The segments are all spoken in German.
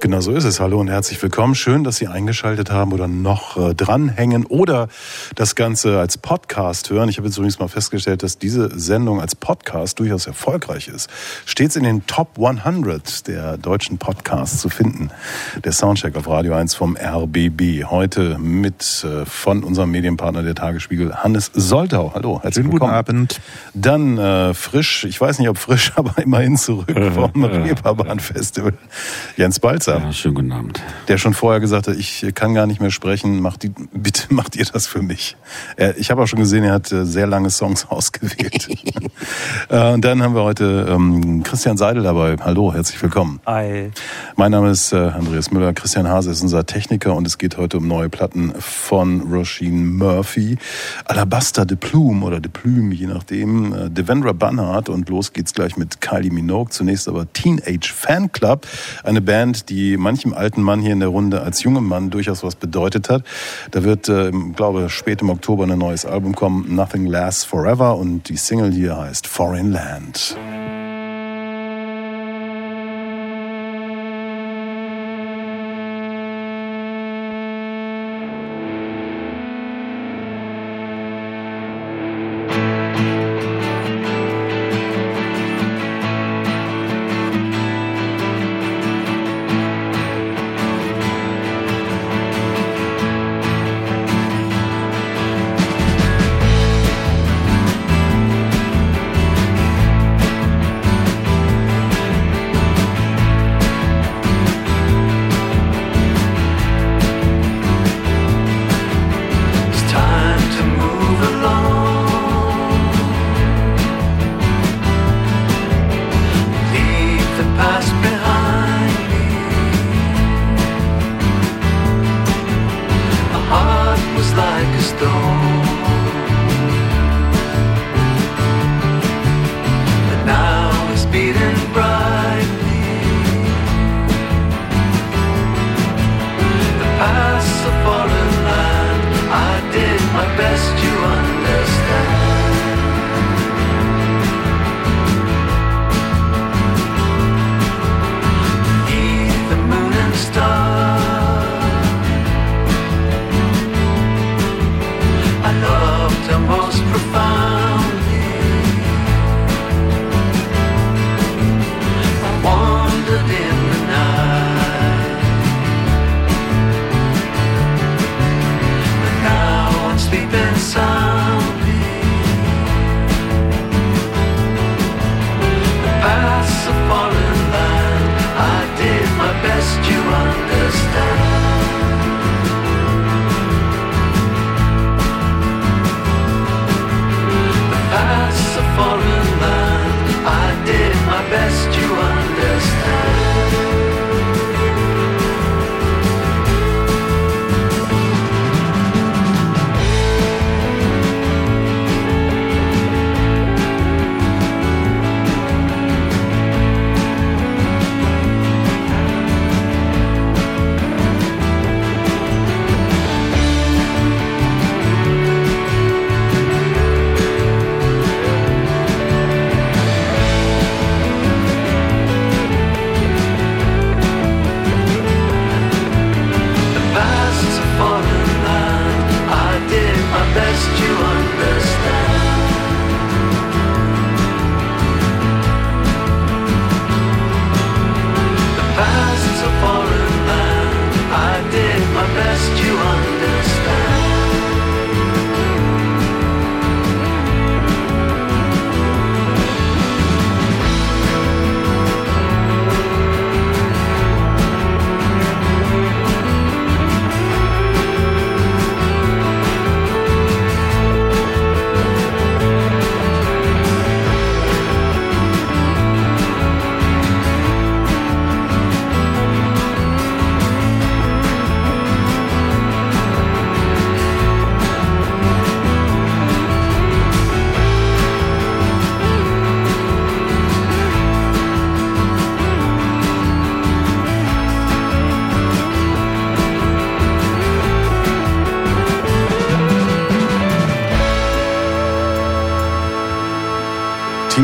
Genau so ist es. Hallo und herzlich willkommen. Schön, dass Sie eingeschaltet haben oder noch äh, dranhängen oder das Ganze als Podcast hören. Ich habe jetzt übrigens mal festgestellt, dass diese Sendung als Podcast durchaus erfolgreich ist. Stets in den Top 100 der deutschen Podcasts zu finden. Der Soundcheck auf Radio 1 vom RBB. Heute mit äh, von unserem Medienpartner der Tagesspiegel, Hannes Soltau. Hallo, herzlich Schönen willkommen. Guten Abend. Dann äh, frisch, ich weiß nicht ob frisch, aber immerhin zurück vom Reeperbahn Festival. Jens Balzer. Ja, schönen guten Abend. Der schon vorher gesagt hat, ich kann gar nicht mehr sprechen, macht die, bitte macht ihr das für mich. Er, ich habe auch schon gesehen, er hat äh, sehr lange Songs ausgewählt. Äh, Und dann haben wir heute ähm, Christian Seidel dabei. Hallo, herzlich willkommen. Hi. Mein Name ist äh, Andreas Müller. Christian Hase ist unser Techniker und es geht heute um neue Platten von Roisin Murphy. Alabaster de Plume oder de Plume, je nachdem. Äh, Devendra Banhart und los geht's gleich mit Kylie Minogue. Zunächst aber Teenage Fan Club, eine Band, die manchem alten Mann hier in der Runde als jungem Mann durchaus was bedeutet hat. Da wird, äh, glaube spät im Oktober ein neues Album kommen, Nothing Lasts Forever und die Single hier heißt Foreign Land.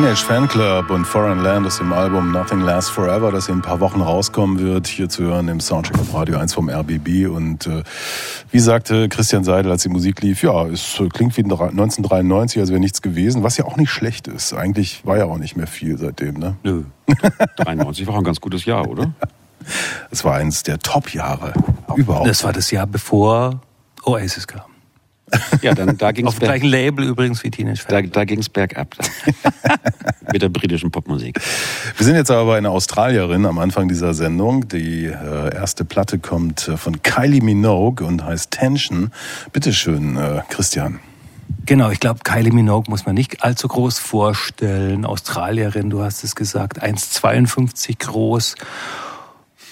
Teenage Fanclub und Foreign Land aus dem Album Nothing Lasts Forever, das in ein paar Wochen rauskommen wird, hier zu hören im Soundcheck auf Radio 1 vom RBB. Und äh, wie sagte Christian Seidel, als die Musik lief, ja, es klingt wie 1993, als wäre nichts gewesen, was ja auch nicht schlecht ist. Eigentlich war ja auch nicht mehr viel seitdem, ne? Nö. 93 war ein ganz gutes Jahr, oder? Es war eines der Top-Jahre überhaupt. Das war das Jahr bevor Oasis kam. Ja, dann da ging es. Auf dem gleichen Label übrigens wie Teenage Da, da ging es bergab. Mit der britischen Popmusik. Wir sind jetzt aber bei einer Australierin am Anfang dieser Sendung. Die äh, erste Platte kommt äh, von Kylie Minogue und heißt Tension. Bitte schön, äh, Christian. Genau, ich glaube, Kylie Minogue muss man nicht allzu groß vorstellen. Australierin, du hast es gesagt, 1,52 groß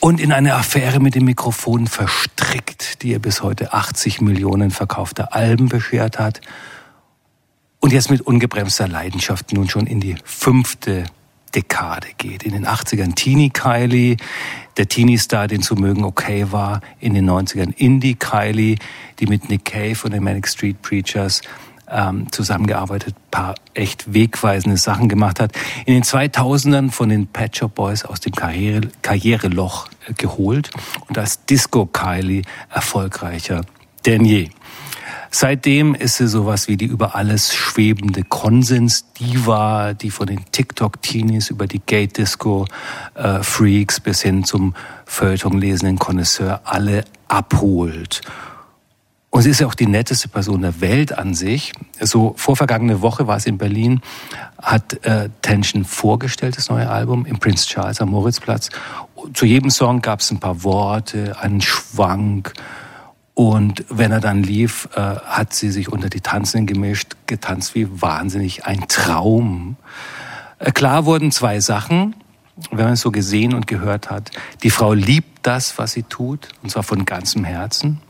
und in eine Affäre mit dem Mikrofon verstrickt, die ihr bis heute 80 Millionen verkaufte Alben beschert hat und jetzt mit ungebremster Leidenschaft nun schon in die fünfte Dekade geht. In den 80ern Teenie Kylie, der Teenie-Star, den zu mögen okay war. In den 90ern Indie Kylie, die mit Nick Cave und den Manic Street Preachers ähm, zusammengearbeitet, paar echt wegweisende Sachen gemacht hat. In den 2000ern von den Pet Shop Boys aus dem Karriere, Karriereloch äh, geholt und als Disco Kylie erfolgreicher denn je. Seitdem ist sie sowas wie die über alles schwebende Konsens-Diva, die von den TikTok-Teenies über die Gate-Disco-Freaks äh, bis hin zum Feuilleton-lesenden Connoisseur alle abholt. Und sie ist ja auch die netteste Person der Welt an sich. So vorvergangene Woche war es in Berlin, hat äh, Tension vorgestellt, das neue Album, im Prince Charles am Moritzplatz. Zu jedem Song gab es ein paar Worte, einen Schwank. Und wenn er dann lief, äh, hat sie sich unter die Tanzenden gemischt, getanzt wie wahnsinnig, ein Traum. Äh, klar wurden zwei Sachen, wenn man es so gesehen und gehört hat. Die Frau liebt das, was sie tut, und zwar von ganzem Herzen.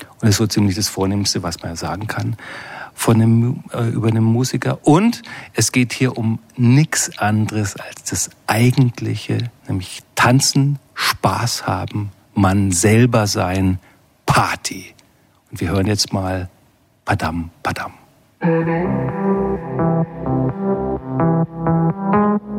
Und das ist so ziemlich das Vornehmste, was man sagen kann von einem, äh, über einen Musiker. Und es geht hier um nichts anderes als das Eigentliche, nämlich tanzen, Spaß haben, man selber sein, Party. Und wir hören jetzt mal Padam, Padam. I'll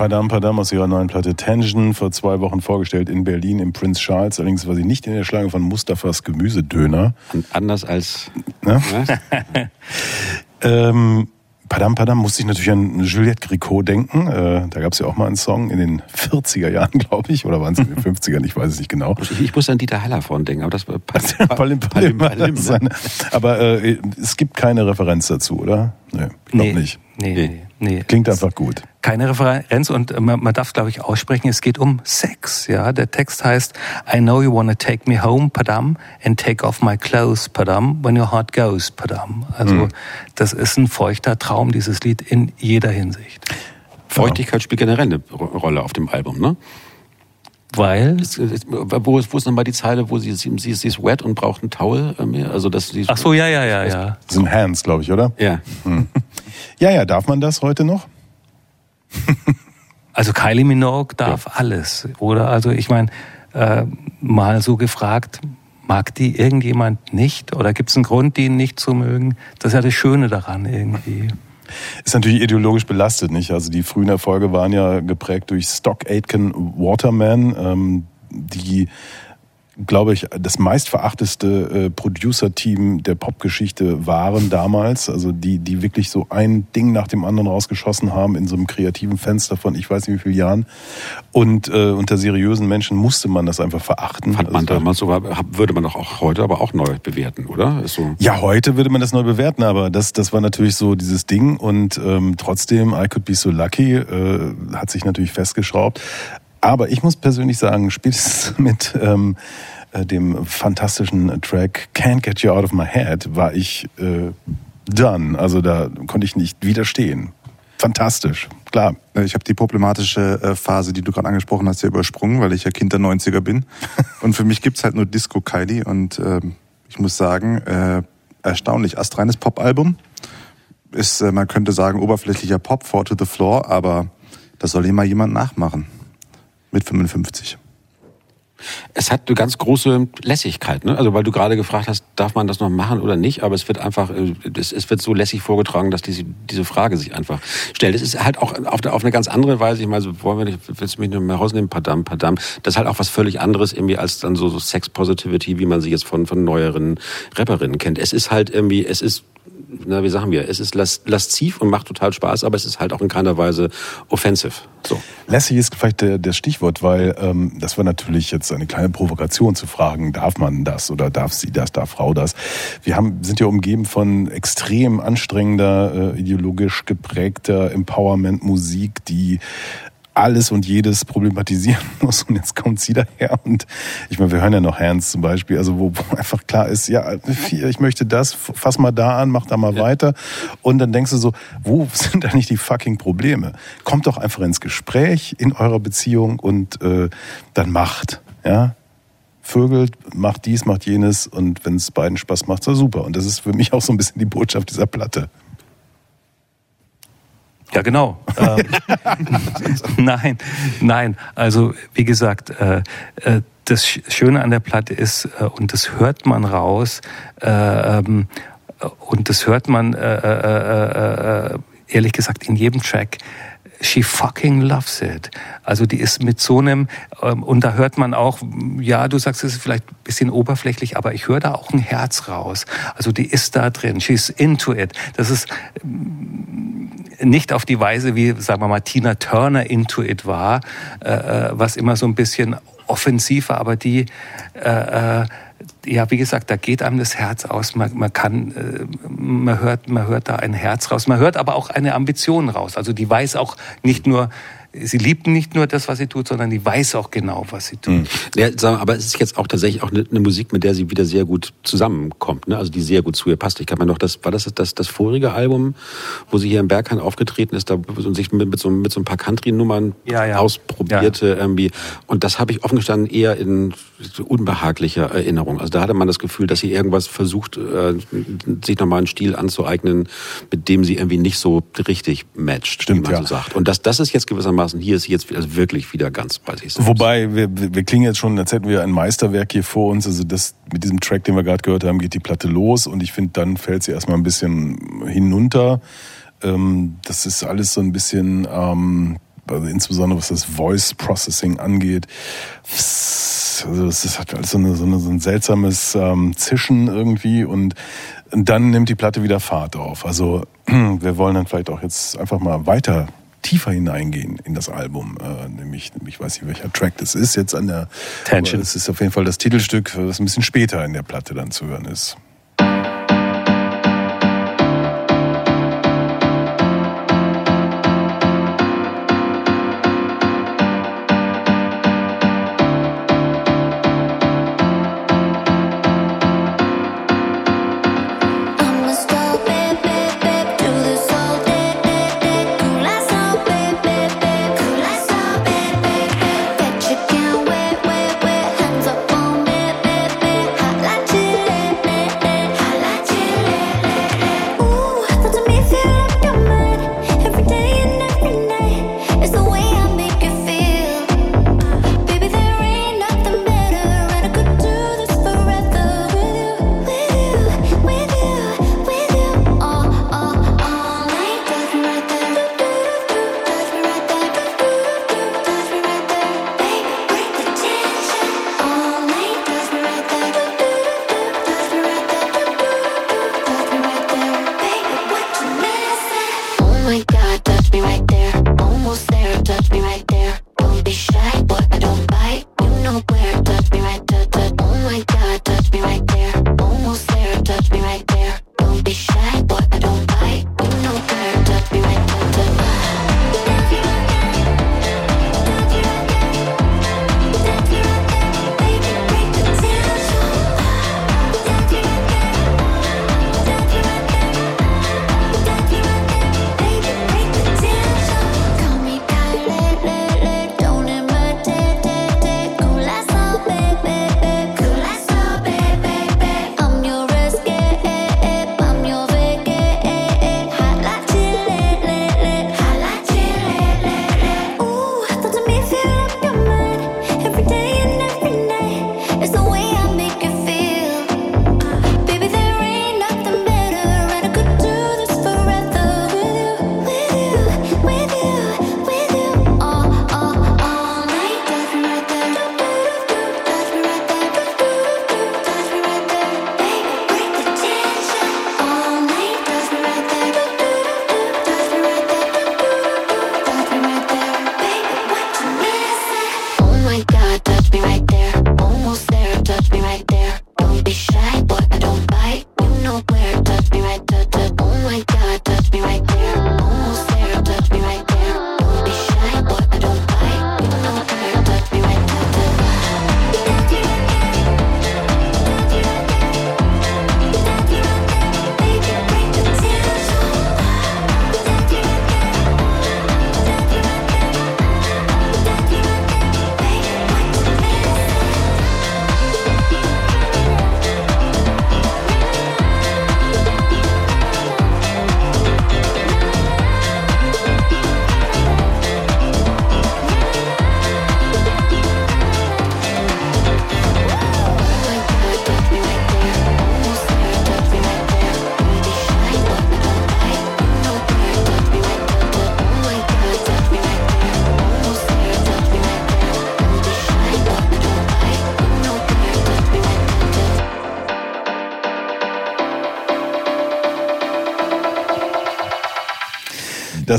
Padam Padam aus ihrer neuen Platte Tension, vor zwei Wochen vorgestellt in Berlin im Prince Charles. Allerdings war sie nicht in der Schlange von Mustafas Gemüsedöner. Und anders als... Ne? ähm, Padam Padam musste ich natürlich an Juliette Gricot denken. Äh, da gab es ja auch mal einen Song in den 40er Jahren, glaube ich, oder waren es in den 50ern, ich weiß es nicht genau. Ich, ich muss an Dieter Hallervorn denken, aber das war Palim, Palim, Palim, Palim, ne? Aber äh, es gibt keine Referenz dazu, oder? Nee, ich glaube nee, nicht. Nee, nee. Nee, Klingt einfach gut. Keine Referenz und man, man darf, glaube ich, aussprechen, es geht um Sex. Ja, Der Text heißt, I know you wanna take me home, Padam, and take off my clothes, Padam, when your heart goes, Padam. Also mhm. das ist ein feuchter Traum, dieses Lied in jeder Hinsicht. Feuchtigkeit spielt generell eine Rolle auf dem Album, ne? Weil? Wo ist, wo ist nochmal die Zeile, wo sie, sie, sie, ist, sie ist wet und braucht einen Towel? Äh, also das, sie Ach so, ja, ja, ja, ja. Das sind Hands, glaube ich, oder? Ja. Hm. Ja, ja, darf man das heute noch? also Kylie Minogue darf ja. alles, oder? Also ich meine, äh, mal so gefragt, mag die irgendjemand nicht? Oder gibt es einen Grund, die ihn nicht zu mögen? Das ist ja das Schöne daran irgendwie. Ist natürlich ideologisch belastet, nicht? Also die frühen Erfolge waren ja geprägt durch Stock Aitken Waterman, ähm, die glaube ich, das meistverachteste äh, Producer-Team der Popgeschichte waren damals. Also die, die wirklich so ein Ding nach dem anderen rausgeschossen haben in so einem kreativen Fenster von ich weiß nicht wie vielen Jahren. Und äh, unter seriösen Menschen musste man das einfach verachten. Fand man also, damals so, würde man doch auch heute aber auch neu bewerten, oder? So ja, heute würde man das neu bewerten, aber das, das war natürlich so dieses Ding und ähm, trotzdem, I Could Be So Lucky äh, hat sich natürlich festgeschraubt. Aber ich muss persönlich sagen, spätestens mit ähm, äh, dem fantastischen Track Can't Get You Out of My Head war ich äh, done. Also da konnte ich nicht widerstehen. Fantastisch, klar. Äh, ich habe die problematische äh, Phase, die du gerade angesprochen hast, ja übersprungen, weil ich ja Kind der 90er bin. und für mich gibt's halt nur Disco Kylie und äh, ich muss sagen, äh, erstaunlich astreines Pop-Album. Ist, äh, man könnte sagen, oberflächlicher Pop, Four to the Floor, aber das soll immer jemand nachmachen mit 55. Es hat eine ganz große Lässigkeit, ne? Also weil du gerade gefragt hast, darf man das noch machen oder nicht? Aber es wird einfach, äh, es, wird so lässig vorgetragen, dass diese, diese Frage sich einfach stellt. Es ist halt auch auf, eine ganz andere Weise. Ich meine, so, wollen wir nicht, willst du mich nicht mehr rausnehmen? Padam, padam. Das ist halt auch was völlig anderes irgendwie als dann so, so Sex Positivity, wie man sie jetzt von von neueren Rapperinnen kennt. Es ist halt irgendwie, es ist na, wie sagen wir, es ist lasziv und macht total Spaß, aber es ist halt auch in keiner Weise offensive. So. Lässig ist vielleicht der, der Stichwort, weil ähm, das war natürlich jetzt eine kleine Provokation zu fragen, darf man das oder darf sie das, darf Frau das? Wir haben, sind ja umgeben von extrem anstrengender, äh, ideologisch geprägter Empowerment-Musik, die alles und jedes problematisieren muss. Und jetzt kommt sie daher und ich meine, wir hören ja noch Hands zum Beispiel, also wo, wo einfach klar ist, ja, ich möchte das, fass mal da an, mach da mal ja. weiter. Und dann denkst du so, wo sind eigentlich die fucking Probleme? Kommt doch einfach ins Gespräch in eurer Beziehung und äh, dann macht, ja. Vögelt, macht dies, macht jenes und wenn es beiden Spaß macht, so super. Und das ist für mich auch so ein bisschen die Botschaft dieser Platte. Ja, genau. Ähm, nein, nein. Also wie gesagt, äh, äh, das Schöne an der Platte ist, äh, und das hört man raus, ähm, und das hört man ehrlich gesagt in jedem Track, she fucking loves it. Also die ist mit so einem, ähm, und da hört man auch, ja, du sagst, es ist vielleicht ein bisschen oberflächlich, aber ich höre da auch ein Herz raus. Also die ist da drin, she's into it. Das ist ähm, nicht auf die Weise, wie, sagen wir mal, Tina Turner into it war, äh, äh was immer so ein bisschen offensiver, aber die, äh, äh ja, wie gesagt, da geht einem das Herz aus. Man, man kann, äh, man hört, man hört da ein Herz raus. Man hört aber auch eine Ambition raus. Also die weiß auch nicht nur, sie liebt nicht nur das, was sie tut, sondern die weiß auch genau, was sie tut. Mhm. Ja, aber es ist jetzt auch tatsächlich auch eine, eine, Musik, mit der sie wieder sehr gut zusammenkommt, ne? also die sehr gut zu ihr passt. Ich kann mir noch, das war das das, das vorige Album, wo sie hier im Berghahn aufgetreten ist, da und sich mit, mit, so, mit so ein paar Country-Nummern ja, ja. ausprobierte ja. irgendwie. Und das habe ich offen gestanden eher in unbehaglicher Erinnerung. Also da hatte man das Gefühl, dass sie irgendwas versucht, äh, sich nochmal einen Stil anzueignen, mit dem sie irgendwie nicht so richtig matcht, Stimmt, wie man so sagt. Und das, das ist jetzt gewissermaßen gewissermaßen, hier ist jetzt also wirklich wieder ganz bei sich selbst. Wobei, wir, wir klingen jetzt schon, als hätten wir ein Meisterwerk hier vor uns. Also das mit diesem Track, den wir gerade gehört haben, geht die Platte los und ich finde, dann fällt sie erstmal ein bisschen hinunter. Ähm, das ist alles so ein bisschen, ähm, also insbesondere was das Voice Processing angeht. Also es ist halt alles so, eine, so, eine, so ein seltsames ähm, Zischen irgendwie und dann nimmt die Platte wieder Fahrt auf. Also wir wollen dann vielleicht auch jetzt einfach mal weiter tiefer hineingehen in das Album. Äh, nämlich, ich weiß nicht, welcher Track das ist jetzt an der. Tension. Es ist auf jeden Fall das Titelstück, das ein bisschen später in der Platte dann zu hören ist.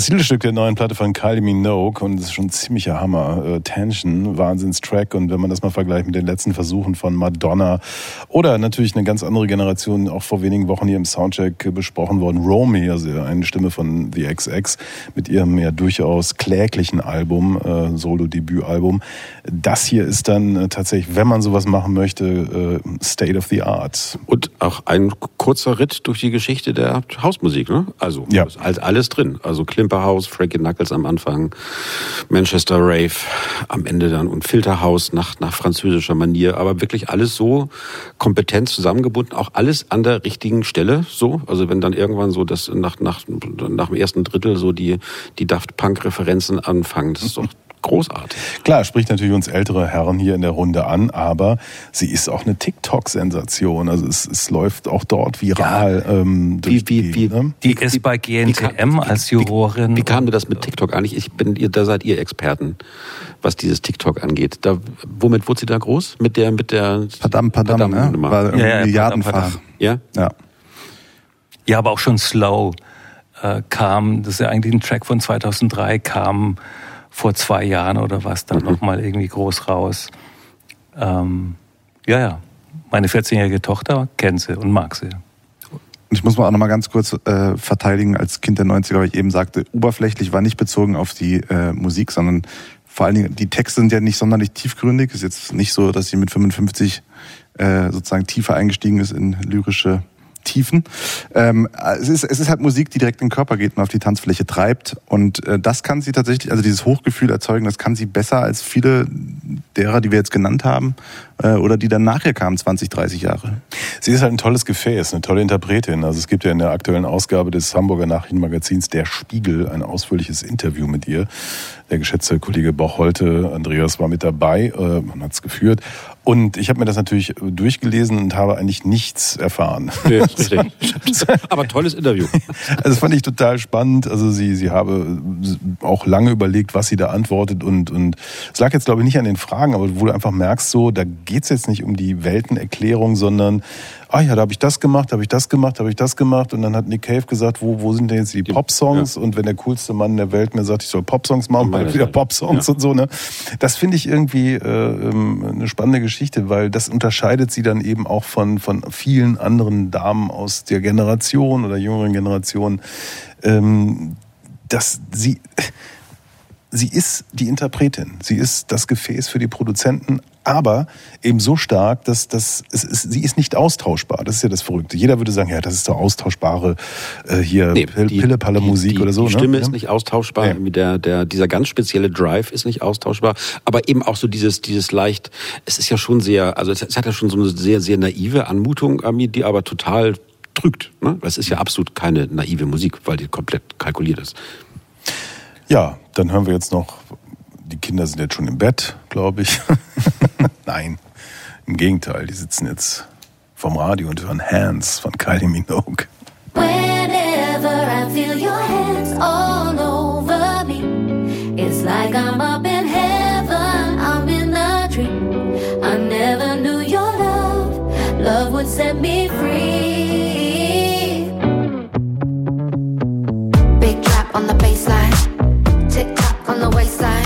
Das Titelstück der neuen Platte von Kylie Minogue und das ist schon ein ziemlicher Hammer. Äh, Tension, Wahnsinnstrack und wenn man das mal vergleicht mit den letzten Versuchen von Madonna oder natürlich eine ganz andere Generation, auch vor wenigen Wochen hier im Soundcheck besprochen worden, Romy, also eine Stimme von The XX mit ihrem ja durchaus kläglichen Album, äh, Solo-Debütalbum. Das hier ist dann äh, tatsächlich, wenn man sowas machen möchte, äh, State of the Art. Und auch ein kurzer Ritt durch die Geschichte der Hausmusik, ne? Also Ja. ist halt alles drin. Also Klimperhaus, Frankie Knuckles am Anfang, Manchester Rave am Ende dann und Filterhaus nach, nach französischer Manier. Aber wirklich alles so kompetent zusammengebunden, auch alles an der richtigen Stelle. So, also wenn dann irgendwann so das nach, nach, nach dem ersten Drittel so die, die Daft Punk Referenzen anfangen, das ist doch großartig. Klar, spricht natürlich uns ältere Herren hier in der Runde an, aber sie ist auch eine TikTok-Sensation. Also es, es läuft auch dort viral ähm, durch Wie- wie- die wie- ne? Die ist bei GNTM als Jurorin. Wie kam dir das mit TikTok eigentlich? Ich bin, ihr, da seid ihr Experten, was dieses TikTok angeht. Da, womit wurde sie da groß? Mit der, mit der Padam, Padam, Padam ja, Nummer. war irgendwie Ja, ja, milliardenfach. Padam, Padam. Ja? Ja. Ja, aber auch schon Slow äh, kam, das ist ja eigentlich ein Track von 2003, kam vor zwei Jahren oder was dann Mhm. nochmal irgendwie groß raus. Ähm, ja, ja. Meine 14-jährige Tochter kennt sie und mag sie. Und ich muss mal auch noch mal ganz kurz äh, verteidigen als Kind der 90er, weil ich eben sagte, oberflächlich war nicht bezogen auf die äh, Musik, sondern vor allen Dingen, die Texte sind ja nicht sonderlich tiefgründig. Ist jetzt nicht so, dass sie mit 55 äh, sozusagen tiefer eingestiegen ist in lyrische Tiefen. Ähm, es, ist, es ist halt Musik, die direkt in den Körper geht und auf die Tanzfläche treibt. Und äh, das kann sie tatsächlich, also dieses Hochgefühl erzeugen, das kann sie besser als viele derer, die wir jetzt genannt haben, äh, oder die dann nachher kamen, 20, 30 Jahre. Sie ist halt ein tolles Gefäß, eine tolle Interpretin. Also es gibt ja in der aktuellen Ausgabe des Hamburger Nachrichtenmagazins Der Spiegel ein ausführliches Interview mit ihr. Der geschätzte Kollege Bocholte, Andreas war mit dabei, äh, man hat es geführt. Und ich habe mir das natürlich durchgelesen und habe eigentlich nichts erfahren. Nee. Aber tolles Interview. Also das fand ich total spannend. Also sie, sie habe auch lange überlegt, was sie da antwortet und, und es lag jetzt glaube ich nicht an den Fragen, aber wo du einfach merkst, so, da geht's jetzt nicht um die Weltenerklärung, sondern ah ja, da habe ich das gemacht, da habe ich das gemacht, da habe ich das gemacht und dann hat Nick Cave gesagt, wo, wo sind denn jetzt die Popsongs und wenn der coolste Mann der Welt mir sagt, ich soll Popsongs machen, ich wieder. Popsongs Ja. und so, ne? Das finde ich irgendwie äh, ähm, eine spannende Geschichte, weil das unterscheidet sie dann eben auch von, von vielen anderen Damen aus der Generation oder jüngeren Generation, ähm, dass sie, sie ist die Interpretin, sie ist das Gefäß für die Produzenten, aber eben so stark, dass, dass es ist, sie ist nicht austauschbar. Das ist ja das Verrückte. Jeder würde sagen, ja, das ist doch austauschbare äh, hier Nee, Pill- die- Pille-Palle-Musik die, oder so. Die ne? Stimme Ja. ist nicht austauschbar. Irgendwie der, der, dieser ganz spezielle Drive ist nicht austauschbar, aber eben auch so dieses, dieses leicht, es ist ja schon sehr, also es, es hat ja schon so eine sehr, sehr naive Anmutung, die aber total trügt. Ne? Es ist ja absolut keine naive Musik, weil die komplett kalkuliert ist. Ja, dann hören wir jetzt noch, die Kinder sind jetzt schon im Bett, glaube ich. Nein, im Gegenteil, die sitzen jetzt vom Radio und hören Hands von Kylie Minogue. Whenever I feel your hands all over me, it's like I'm up in heaven, I'm in a dream. I never knew your love, love would set me free. Big drop on the on the waistline.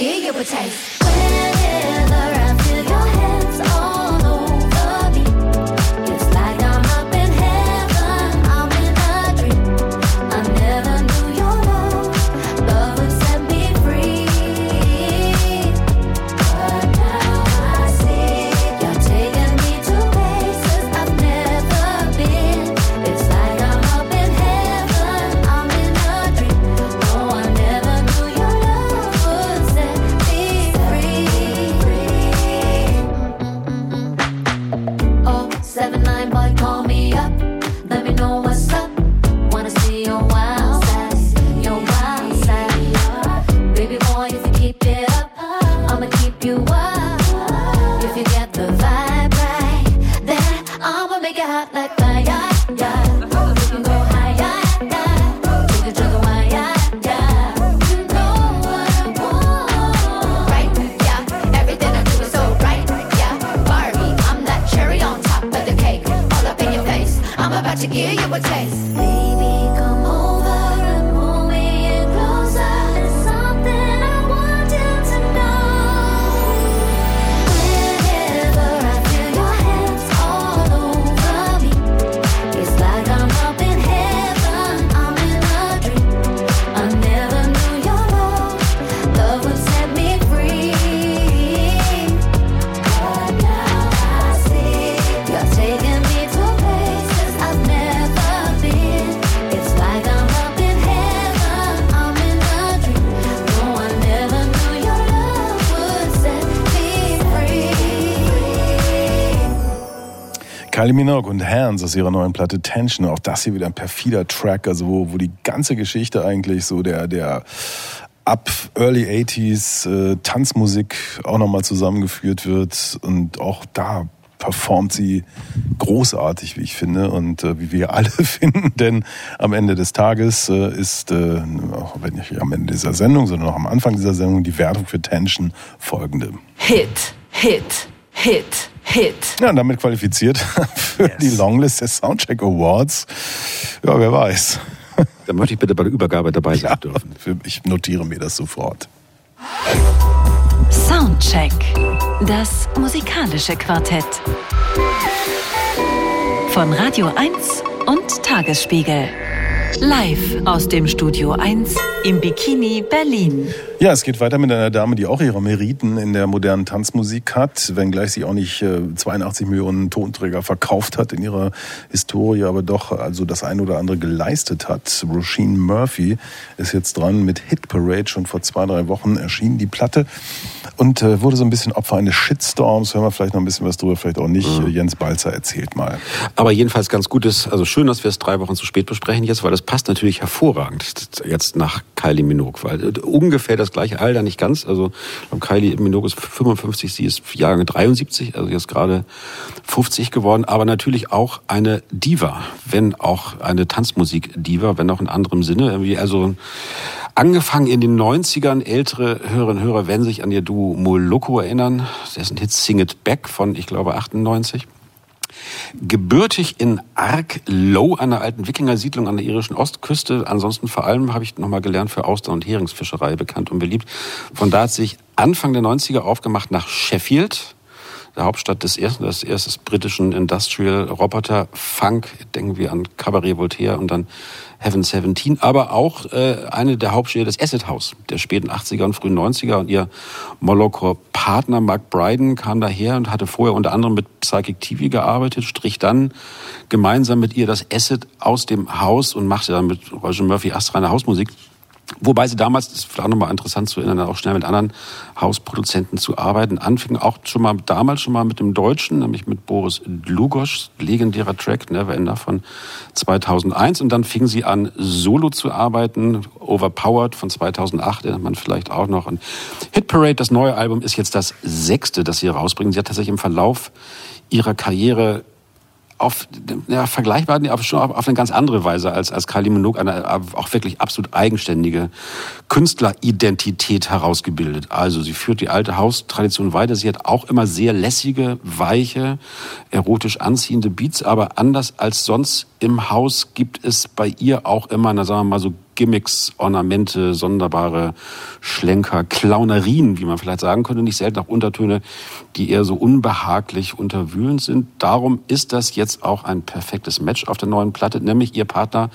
I'm about to give about to give you a taste. Kylie Minogue und Hands aus ihrer neuen Platte Tension. Auch das hier wieder ein perfider Track, also wo, wo die ganze Geschichte eigentlich so der, der ab Early 80s äh, Tanzmusik auch nochmal zusammengeführt wird und auch da performt sie großartig, wie ich finde und äh, wie wir alle finden, denn am Ende des Tages äh, ist, äh, auch wenn nicht am Ende dieser Sendung, sondern auch am Anfang dieser Sendung die Wertung für Tension folgende. Hit, Hit, Hit, Hit. Ja, und damit qualifiziert für die Longlist des Soundcheck Awards. Ja, wer weiß. Da möchte ich bitte bei der Übergabe dabei sein Ja, dürfen. für- ich notiere mir das sofort. Soundcheck. Das musikalische Quartett. Von Radio 1 und Tagesspiegel. Live aus dem Studio 1 im Bikini Berlin. Ja, es geht weiter mit einer Dame, die auch ihre Meriten in der modernen Tanzmusik hat, wenngleich sie auch nicht äh, 82 Millionen Tonträger verkauft hat in ihrer Historie, aber doch also das ein oder andere geleistet hat. Roisin Murphy ist jetzt dran mit Hit Parade. Schon vor zwei, drei Wochen erschien die Platte und äh, wurde so ein bisschen Opfer eines Shitstorms. Hören wir vielleicht noch ein bisschen was drüber, vielleicht auch nicht. Jens Balzer erzählt mal. Aber jedenfalls ganz gut ist, also schön, dass wir es drei Wochen zu spät besprechen jetzt, weil das passt natürlich hervorragend jetzt nach Kylie Minogue, weil äh, ungefähr das gleiche Alter, nicht ganz. Also Kylie Minogue ist 55, sie ist Jahrgang 73, also jetzt gerade 50 geworden, aber natürlich auch eine Diva, wenn auch eine Tanzmusik-Diva, wenn auch in anderem Sinne. Irgendwie Also angefangen in den 90ern, ältere Hörerinnen und Hörer werden sich an ihr Duo Moloko erinnern, dessen Hit Sing It Back von, ich glaube, 98 gebürtig in Arklow, einer alten Wikingersiedlung an der irischen Ostküste. Ansonsten vor allem habe ich nochmal gelernt für Austern- und Heringsfischerei bekannt und beliebt. Von da hat sich Anfang der 90er aufgemacht nach Sheffield, der Hauptstadt des ersten, des erstes britischen Industrial Roboter Funk, denken wir an Cabaret Voltaire und dann Heaven 17, aber auch äh, eine der Hauptstädte des Acid House der späten 80er und frühen 90er und ihr Molokor-Partner Mark Bryden kam daher und hatte vorher unter anderem mit Psychic TV gearbeitet, strich dann gemeinsam mit ihr das Acid aus dem Haus und machte dann mit Roger Murphy astreine Hausmusik. Wobei sie damals, das ist vielleicht auch nochmal interessant zu erinnern, auch schnell mit anderen Hausproduzenten zu arbeiten, anfing auch schon mal damals schon mal mit dem Deutschen, nämlich mit Boris Dlugosch, legendärer Track Never Ender von 2001 und dann fing sie an Solo zu arbeiten, Overpowered von 2008, erinnert man vielleicht auch noch. Und Hit Parade, das neue Album, ist jetzt das sechste, das sie rausbringen. Sie hat tatsächlich im Verlauf ihrer Karriere auf ja, vergleichbar, aber schon auf, auf eine ganz andere Weise als, als Kylie Minogue eine auch wirklich absolut eigenständige Künstleridentität herausgebildet. Also sie führt die alte Haustradition weiter. Sie hat auch immer sehr lässige, weiche, erotisch anziehende Beats, aber anders als sonst im Haus gibt es bei ihr auch immer, na sagen wir mal so Gimmicks, Ornamente, sonderbare Schlenker, Clownerien, wie man vielleicht sagen könnte, nicht selten auch Untertöne, die eher so unbehaglich unterwühlend sind. Darum ist das jetzt auch ein perfektes Match auf der neuen Platte, nämlich ihr Partner,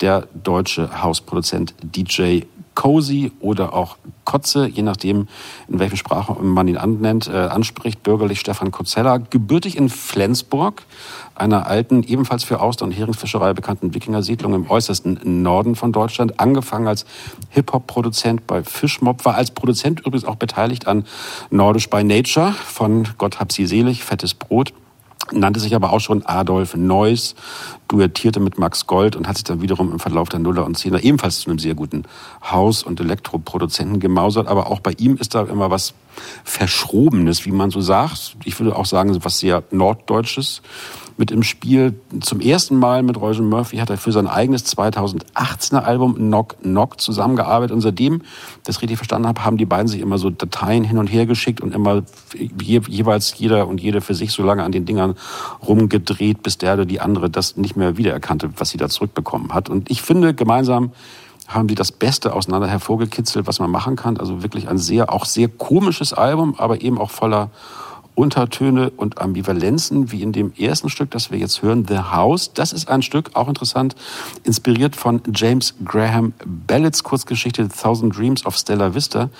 der deutsche Hausproduzent DJ Cozy oder auch Kotze, je nachdem, in welcher Sprache man ihn annennt, äh, anspricht, bürgerlich Stefan Kotzella, gebürtig in Flensburg, einer alten, ebenfalls für Austern- und Heringsfischerei bekannten Wikingersiedlung im äußersten Norden von Deutschland, angefangen als Hip-Hop-Produzent bei Fischmob, war als Produzent übrigens auch beteiligt an Nordisch by Nature von Gott hab sie selig, Fettes Brot nannte sich aber auch schon Adolf Neuss, duettierte mit Max Gold und hat sich dann wiederum im Verlauf der Nuller und Zehner ebenfalls zu einem sehr guten Haus- und Elektroproduzenten gemausert. Aber auch bei ihm ist da immer was Verschrobenes, wie man so sagt. Ich würde auch sagen, was sehr Norddeutsches mit im Spiel. Zum ersten Mal mit Roger Murphy hat er für sein eigenes 2018er Album Knock Knock zusammengearbeitet. Und seitdem, das richtig verstanden habe, haben die beiden sich immer so Dateien hin und her geschickt und immer je, jeweils jeder und jede für sich so lange an den Dingern rumgedreht, bis der oder die andere das nicht mehr wiedererkannte, was sie da zurückbekommen hat. Und ich finde, gemeinsam haben sie das Beste auseinander hervorgekitzelt, was man machen kann. Also wirklich ein sehr, auch sehr komisches Album, aber eben auch voller Untertöne und Ambivalenzen, wie in dem ersten Stück, das wir jetzt hören, The House. Das ist ein Stück, auch interessant, inspiriert von James Graham Ballets Kurzgeschichte Thousand Dreams of Stella Vista.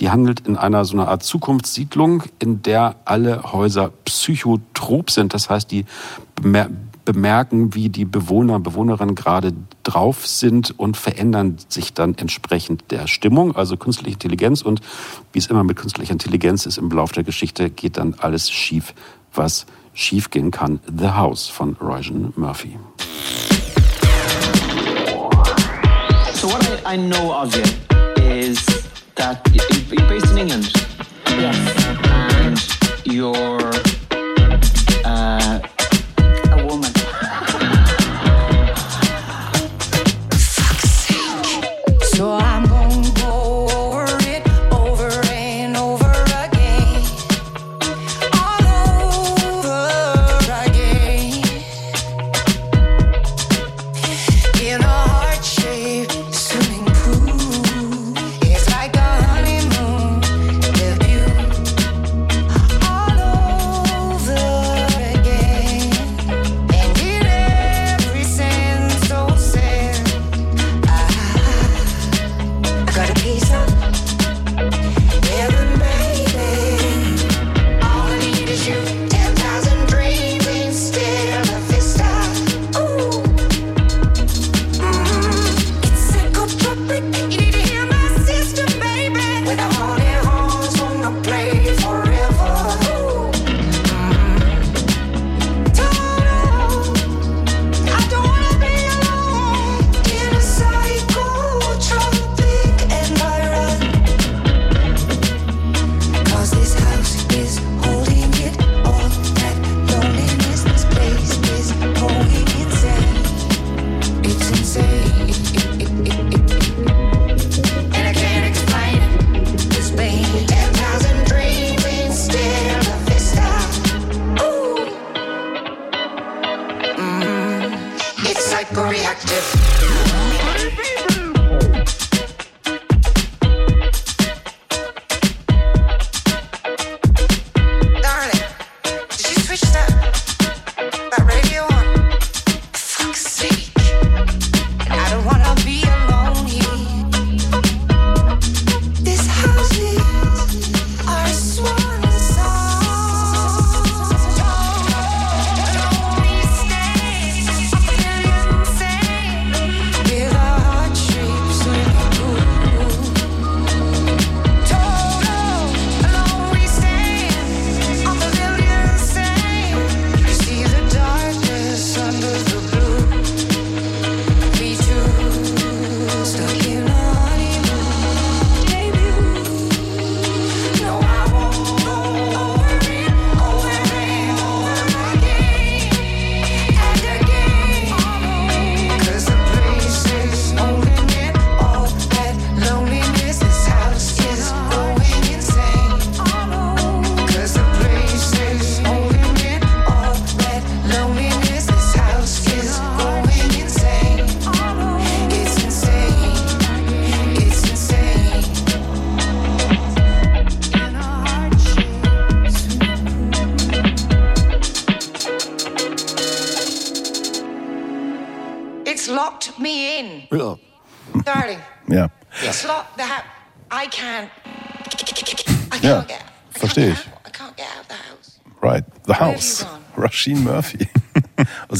Die handelt in einer so einer Art Zukunftssiedlung, in der alle Häuser psychotrop sind. Das heißt, die bemerken, wie die Bewohner, Bewohnerinnen gerade drauf sind und verändern sich dann entsprechend der Stimmung, also künstliche Intelligenz. Und wie es immer mit künstlicher Intelligenz ist im Laufe der Geschichte, geht dann alles schief was schiefgehen kann. The House von Roisin Murphy. So what I, I know of you is that you're based in England. Yes. And you're uh,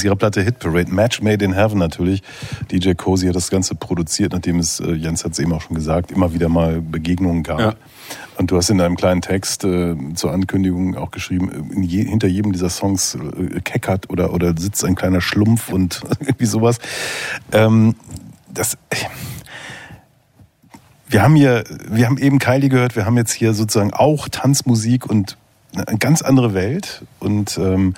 Aus ihrer Platte Hit Parade. Match Made in Heaven natürlich. DJ Cozy hat das Ganze produziert, nachdem es, äh, Jens hat es eben auch schon gesagt, immer wieder mal Begegnungen gab. Ja. Und du hast in einem kleinen Text äh, zur Ankündigung auch geschrieben, je, hinter jedem dieser Songs äh, keckert oder, oder sitzt ein kleiner Schlumpf und irgendwie sowas. Ähm, das, wir haben hier, wir haben eben Kylie gehört, wir haben jetzt hier sozusagen auch Tanzmusik und eine ganz andere Welt. Und ähm,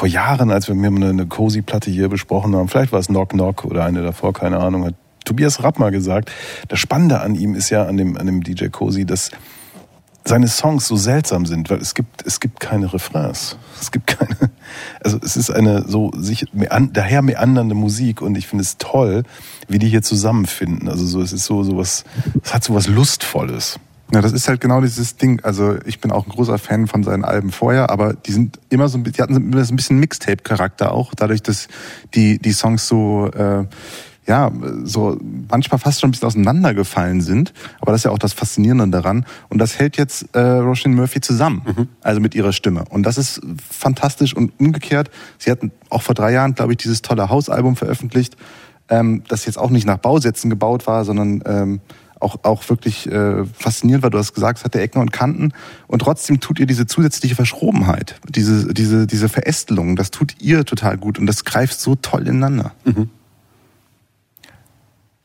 vor Jahren, als wir mir eine, eine Cozy-Platte hier besprochen haben, vielleicht war es Knock Knock oder eine davor, keine Ahnung, hat Tobias Rapp mal gesagt, das Spannende an ihm ist ja, an dem, an dem DJ Cozy, dass seine Songs so seltsam sind, weil es gibt, es gibt keine Refrains. Es gibt keine, also es ist eine so sich mean, daher meandernde Musik und ich finde es toll, wie die hier zusammenfinden. Also so, es ist so, so was, es hat so was Lustvolles. Ja, das ist halt genau dieses Ding. Also ich bin auch ein großer Fan von seinen Alben vorher, aber die sind immer so, die hatten immer so ein bisschen Mixtape-Charakter auch, dadurch, dass die die Songs so äh, ja so manchmal fast schon ein bisschen auseinandergefallen sind. Aber das ist ja auch das Faszinierende daran. Und das hält jetzt äh, Roisin Murphy zusammen, also mit ihrer Stimme. Und das ist fantastisch und umgekehrt. Sie hatten auch vor drei Jahren, glaube ich, dieses tolle Hausalbum veröffentlicht, ähm, das jetzt auch nicht nach Bausätzen gebaut war, sondern ähm, auch, auch wirklich äh, faszinierend war. Du hast gesagt, es hat der Ecken und Kanten und trotzdem tut ihr diese zusätzliche Verschrobenheit, diese, diese, diese Verästelung, das tut ihr total gut und das greift so toll ineinander.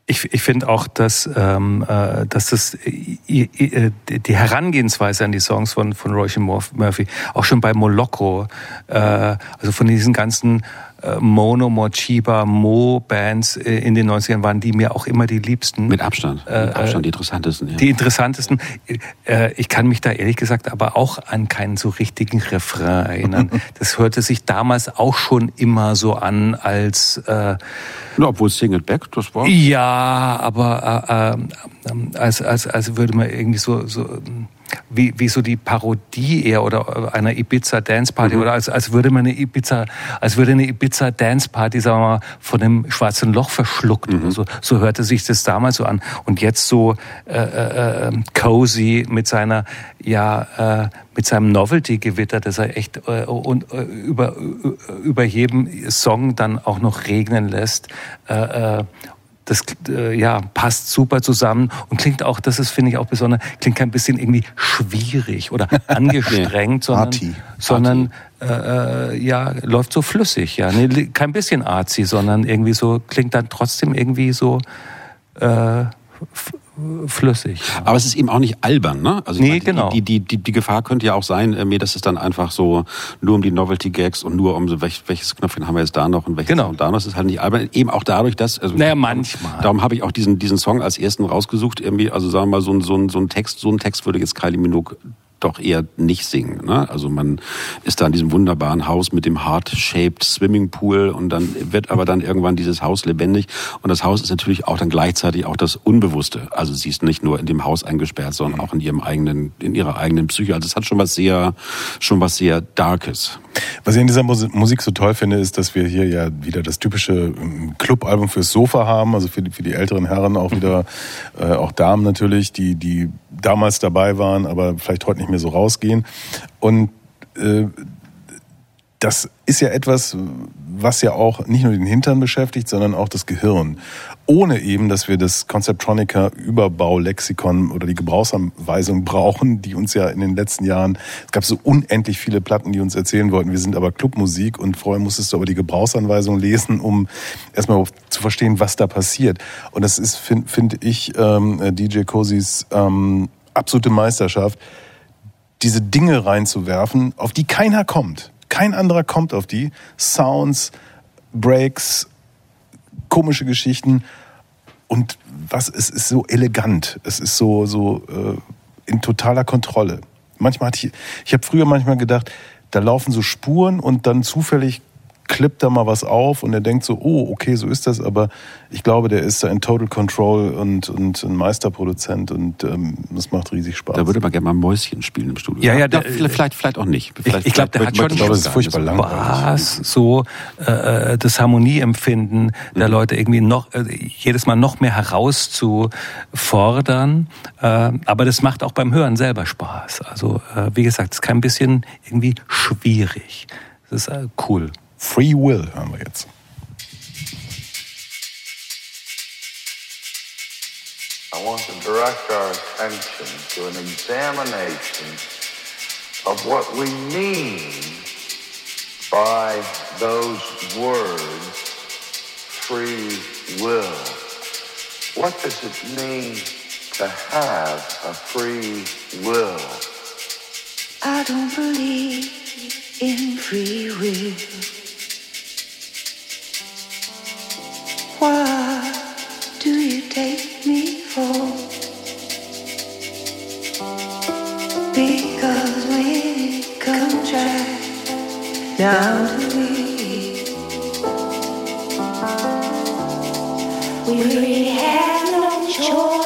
Ich, ich finde auch, dass, ähm, äh, dass das, äh, die Herangehensweise an die Songs von, von Roisin Murphy, auch schon bei Moloko, äh, also von diesen ganzen Mono, Mochiba, Mo-Bands äh, in den 90ern waren die mir auch immer die liebsten. Mit Abstand. Äh, Mit Abstand äh, die interessantesten. Ja. Die interessantesten. Äh, Ich kann mich da ehrlich gesagt aber auch an keinen so richtigen Refrain erinnern. Das hörte sich damals auch schon immer so an als äh, Ja, obwohl Sing It Back, das war. ja, aber äh, äh, als, als, als würde man irgendwie so, so wie, wie so die Parodie eher oder einer Ibiza Dance Party oder als, als würde man eine Ibiza, als würde eine Ibiza Dance Party, sagen wir mal, von dem schwarzen Loch verschluckt oder so. So hörte sich das damals so an. Und jetzt so äh, äh, äh, cozy mit seiner, ja, äh, mit seinem Novelty-Gewitter, das er echt äh, und äh, über, über jedem Song dann auch noch regnen lässt. Äh, äh, das äh, ja, passt super zusammen und klingt auch, das ist, finde ich, auch besonders, klingt kein bisschen irgendwie schwierig oder angestrengt, sondern, Arty. sondern äh, äh, ja, läuft so flüssig. Ja. Nee, kein bisschen arzi, sondern irgendwie so, klingt dann trotzdem irgendwie so äh, flüssig. Aber es ist eben auch nicht albern, ne? Also Nee, meine, die, genau. Die, die, die, die Gefahr könnte ja auch sein, äh, mir, dass es dann einfach so nur um die Novelty-Gags und nur um so, welch, welches Knöpfchen haben wir jetzt da noch und welches Genau. und da noch. Das ist halt nicht albern. Eben auch dadurch, dass. Also, Naja, manchmal. Darum habe ich auch diesen, diesen Song als ersten rausgesucht. Irgendwie, also sagen wir mal, so ein, so ein, so ein Text, so ein Text würde jetzt Kylie Minogue doch eher nicht singen. Ne? Also man ist da in diesem wunderbaren Haus mit dem heart-shaped Swimmingpool und dann wird aber dann irgendwann dieses Haus lebendig und das Haus ist natürlich auch dann gleichzeitig auch das Unbewusste. Also sie ist nicht nur in dem Haus eingesperrt, sondern auch in ihrem eigenen, in ihrer eigenen Psyche. Also es hat schon was sehr, schon was sehr Darkes. Was ich in dieser Musi- Musik so toll finde, ist, dass wir hier ja wieder das typische ähm, Clubalbum fürs Sofa haben, also für die, für die älteren Herren auch wieder, äh, auch Damen natürlich, die, die damals dabei waren, aber vielleicht heute nicht mehr so rausgehen. Und äh, das ist ja etwas, was ja auch nicht nur den Hintern beschäftigt, sondern auch das Gehirn. Ohne eben, dass wir das Conceptronica Überbaulexikon oder die Gebrauchsanweisung brauchen, die uns ja in den letzten Jahren, es gab so unendlich viele Platten, die uns erzählen wollten, wir sind aber Clubmusik und vorher musstest du aber die Gebrauchsanweisung lesen, um erstmal zu verstehen, was da passiert. Und das ist, finde find ich, ähm, DJ Cosis ähm, absolute Meisterschaft, diese Dinge reinzuwerfen, auf die keiner kommt. Kein anderer kommt auf die. Sounds, Breaks, komische Geschichten. Und was, es ist so elegant. Es ist so, so äh, in totaler Kontrolle. Manchmal hatte ich, ich habe früher manchmal gedacht, da laufen so Spuren und dann zufällig klippt da mal was auf und er denkt so, oh, okay, so ist das, aber ich glaube, der ist da in Total Control und, und ein Meisterproduzent und ähm, das macht riesig Spaß. Da würde man gerne mal Mäuschen spielen im Studio. Ja, ja, da, vielleicht, vielleicht auch nicht. Vielleicht, ich glaub, der hat schon- ich das es ist furchtbar langweilig. Spaß, so äh, das Harmonieempfinden der Leute irgendwie noch äh, jedes Mal noch mehr herauszufordern. Äh, aber das macht auch beim Hören selber Spaß. Also äh, wie gesagt, es ist kein bisschen irgendwie schwierig. Das ist äh, cool. Free Will haben wir jetzt. I want to direct our attention to an examination of what we mean by those words, free will. What does it mean to have a free will? I don't believe in free will. We really have no choice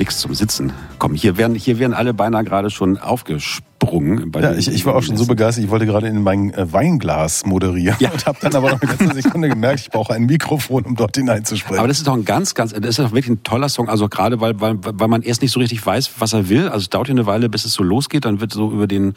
nichts zum Sitzen. Komm, hier werden, hier werden alle beinahe gerade schon aufgesprungen. Ja, ich, ich war auch schon so begeistert, ich wollte gerade in mein äh, Weinglas moderieren Ja. und habe dann aber noch eine ganze Sekunde gemerkt, ich brauche ein Mikrofon, um dort hineinzusprechen. Aber das ist doch ein ganz, ganz, das ist doch wirklich ein toller Song. Also gerade weil, weil, weil man erst nicht so richtig weiß, was er will. Also es dauert ja eine Weile, bis es so losgeht. Dann wird so über den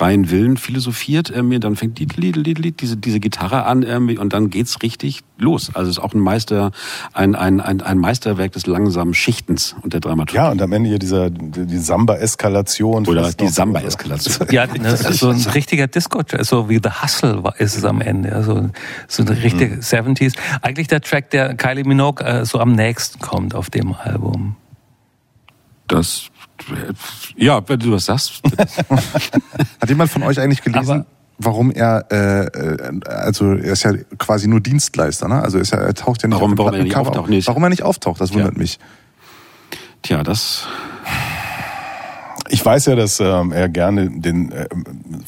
freien Willen philosophiert. Irgendwie. Dann fängt die, die, die, die, diese, diese Gitarre an irgendwie, und dann geht's richtig los. Also es ist auch ein Meister, ein, ein, ein, ein Meisterwerk des langsamen Schichtens und der Dramaturgie. ja, und am Ende hier dieser, die Samba-Eskalation. Oder die. Samba-Eskalation. Ja, das ist so ein richtiger disco so wie The Hustle war- ist es am Ende. Also so eine richtige 70s. Eigentlich der Track, der Kylie Minogue äh, so am nächsten kommt auf dem Album. Das, ja, wenn du das sagst. Hat jemand von euch eigentlich gelesen, Aber- warum er, äh, äh, also er ist ja quasi nur Dienstleister, ne? Also er, ist ja, er taucht ja nicht Warum- auf warum er nicht auftaucht, auf. nicht? Warum er nicht auftaucht, das wundert mich. Tja, das, Ich weiß ja, dass ähm, er gerne den, äh,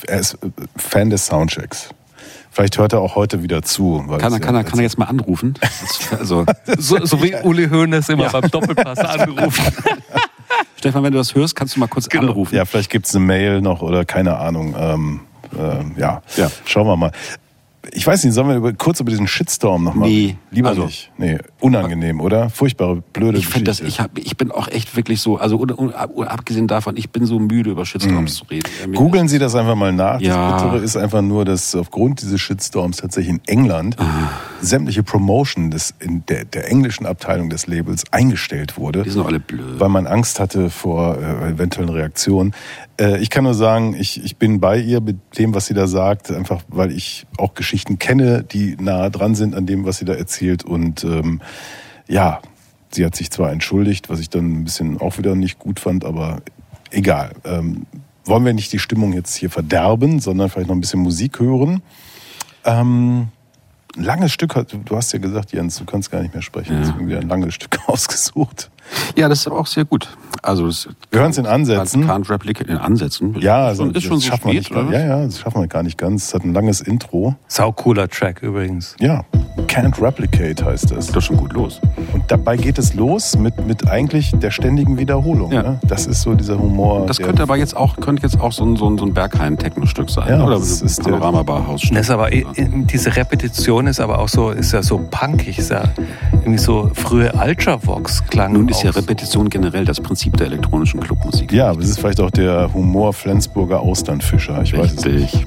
er ist Fan des Soundchecks. Vielleicht hört er auch heute wieder zu. weil kann er, es kann ja er, kann er jetzt mal anrufen? Also, So, so wie Uli Hoeneß immer beim Doppelpass angerufen. Stefan, wenn du das hörst, kannst du mal kurz anrufen. Ja, vielleicht gibt's eine Mail noch oder keine Ahnung. Ähm, ähm, ja. Ja. schauen wir mal. Ich weiß nicht, sollen wir über, kurz über diesen Shitstorm nochmal? Nee. Lieber Also- nicht. Nee, unangenehm, oder? Furchtbare, blöde Ich finde das, Geschichte. ich, hab, ich bin auch echt wirklich so, also un, un, abgesehen davon, ich bin so müde über Shitstorms zu reden. Googeln Sie das einfach mal nach. Ja. Das Bittere ist einfach nur, dass aufgrund dieses Shitstorms tatsächlich in England Ah. sämtliche Promotion des, in der, der englischen Abteilung des Labels eingestellt wurde. Die sind doch alle blöd. Weil man Angst hatte vor äh, eventuellen Reaktionen. Äh, ich kann nur sagen, ich, ich bin bei ihr mit dem, was sie da sagt, einfach weil ich auch Geschichten kenne, die nahe dran sind an dem, was sie da erzählt. Und ähm, ja, sie hat sich zwar entschuldigt, was ich dann ein bisschen auch wieder nicht gut fand, aber egal. Ähm, wollen wir nicht die Stimmung jetzt hier verderben, sondern vielleicht noch ein bisschen Musik hören. Ähm, ein langes Stück, hat- du hast ja gesagt, Jens, du kannst gar nicht mehr sprechen. Ja. Deswegen wieder ein langes Stück ausgesucht. Ja, das ist aber auch sehr gut. Also das Wir hören es in Ansätzen. Can't replicate in Ansätzen. Ja, ist also ist schon das so schaffen wir spät, nicht. oder? Ja, ja, das schaffen wir gar nicht ganz. Es hat ein langes Intro. Sau cooler Track übrigens. Ja, Can't Replicate heißt es. Geht doch schon gut los. Und dabei geht es los mit, mit eigentlich der ständigen Wiederholung. Ja. Ne? Das ist so dieser Humor. Das könnte aber jetzt auch, könnte jetzt auch so ein, so ein, so ein Berghain-Techno-Stück sein. Ja, oder das so ein ist der- Panorama-Barhaus. Das ist aber diese Repetition ist aber auch so, ist ja so punkig, ist ja irgendwie so frühe Ultravox klang. Nun ist ja. Repetition generell das Prinzip der elektronischen Clubmusik. Ja, aber es ist vielleicht auch der Humor Flensburger Austernfischer. Ich weiß es nicht.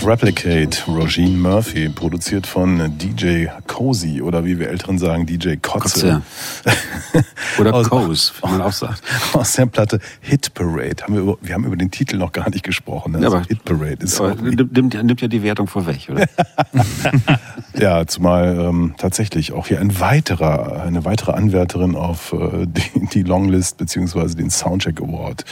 Can't Replicate, Regine Murphy, produziert von DJ Cozy oder wie wir Älteren sagen, DJ Kotze. Oder Aus- Coase, wie man auch sagt. Aus der Platte Hit Parade. Haben wir, über, wir haben über den Titel noch gar nicht gesprochen. Ne? Ja, Also aber- Hit Parade ist Aber auch nimmt, nimmt, nimmt ja die Wertung vorweg, oder? Ja, zumal ähm, tatsächlich auch hier ein weiterer, eine weitere Anwärterin auf äh, die, die Longlist beziehungsweise den Soundcheck Award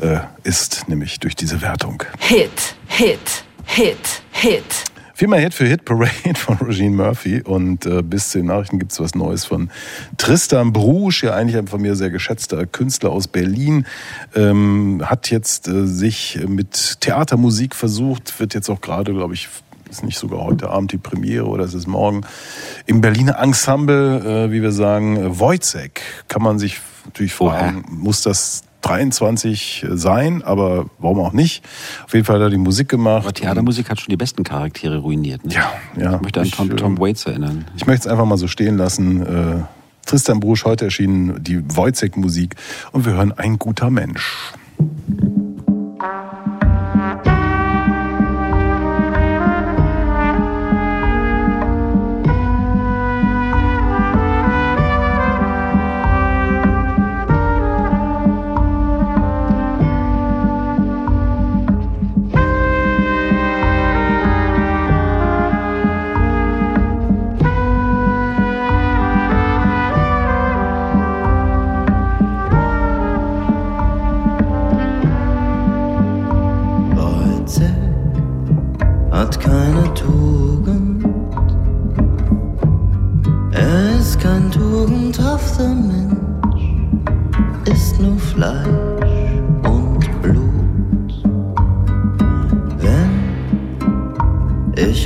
äh, ist, nämlich durch diese Wertung. Hit, Hit, Hit, Hit. Viermal Hit für Hit Parade von Regine Murphy. Und äh, bis zu den Nachrichten gibt's was Neues von Tristan Brusch, ja eigentlich ein von mir sehr geschätzter Künstler aus Berlin, ähm, hat jetzt äh, sich mit Theatermusik versucht, wird jetzt auch gerade, glaube ich, ist nicht sogar heute Abend die Premiere oder ist es morgen, im Berliner Ensemble, äh, wie wir sagen, äh, Wojcek, kann man sich natürlich fragen, muss das 23 sein, aber warum auch nicht? Auf jeden Fall hat er die Musik gemacht. Aber Theatermusik hat schon die besten Charaktere ruiniert. Ne? Ja, ja. Ich möchte an Ich, Tom, äh, Tom Waits erinnern. Ich möchte es einfach mal so stehen lassen. Äh, Tristan Brusch, heute erschienen die Wojcek-Musik und wir hören Ein guter Mensch.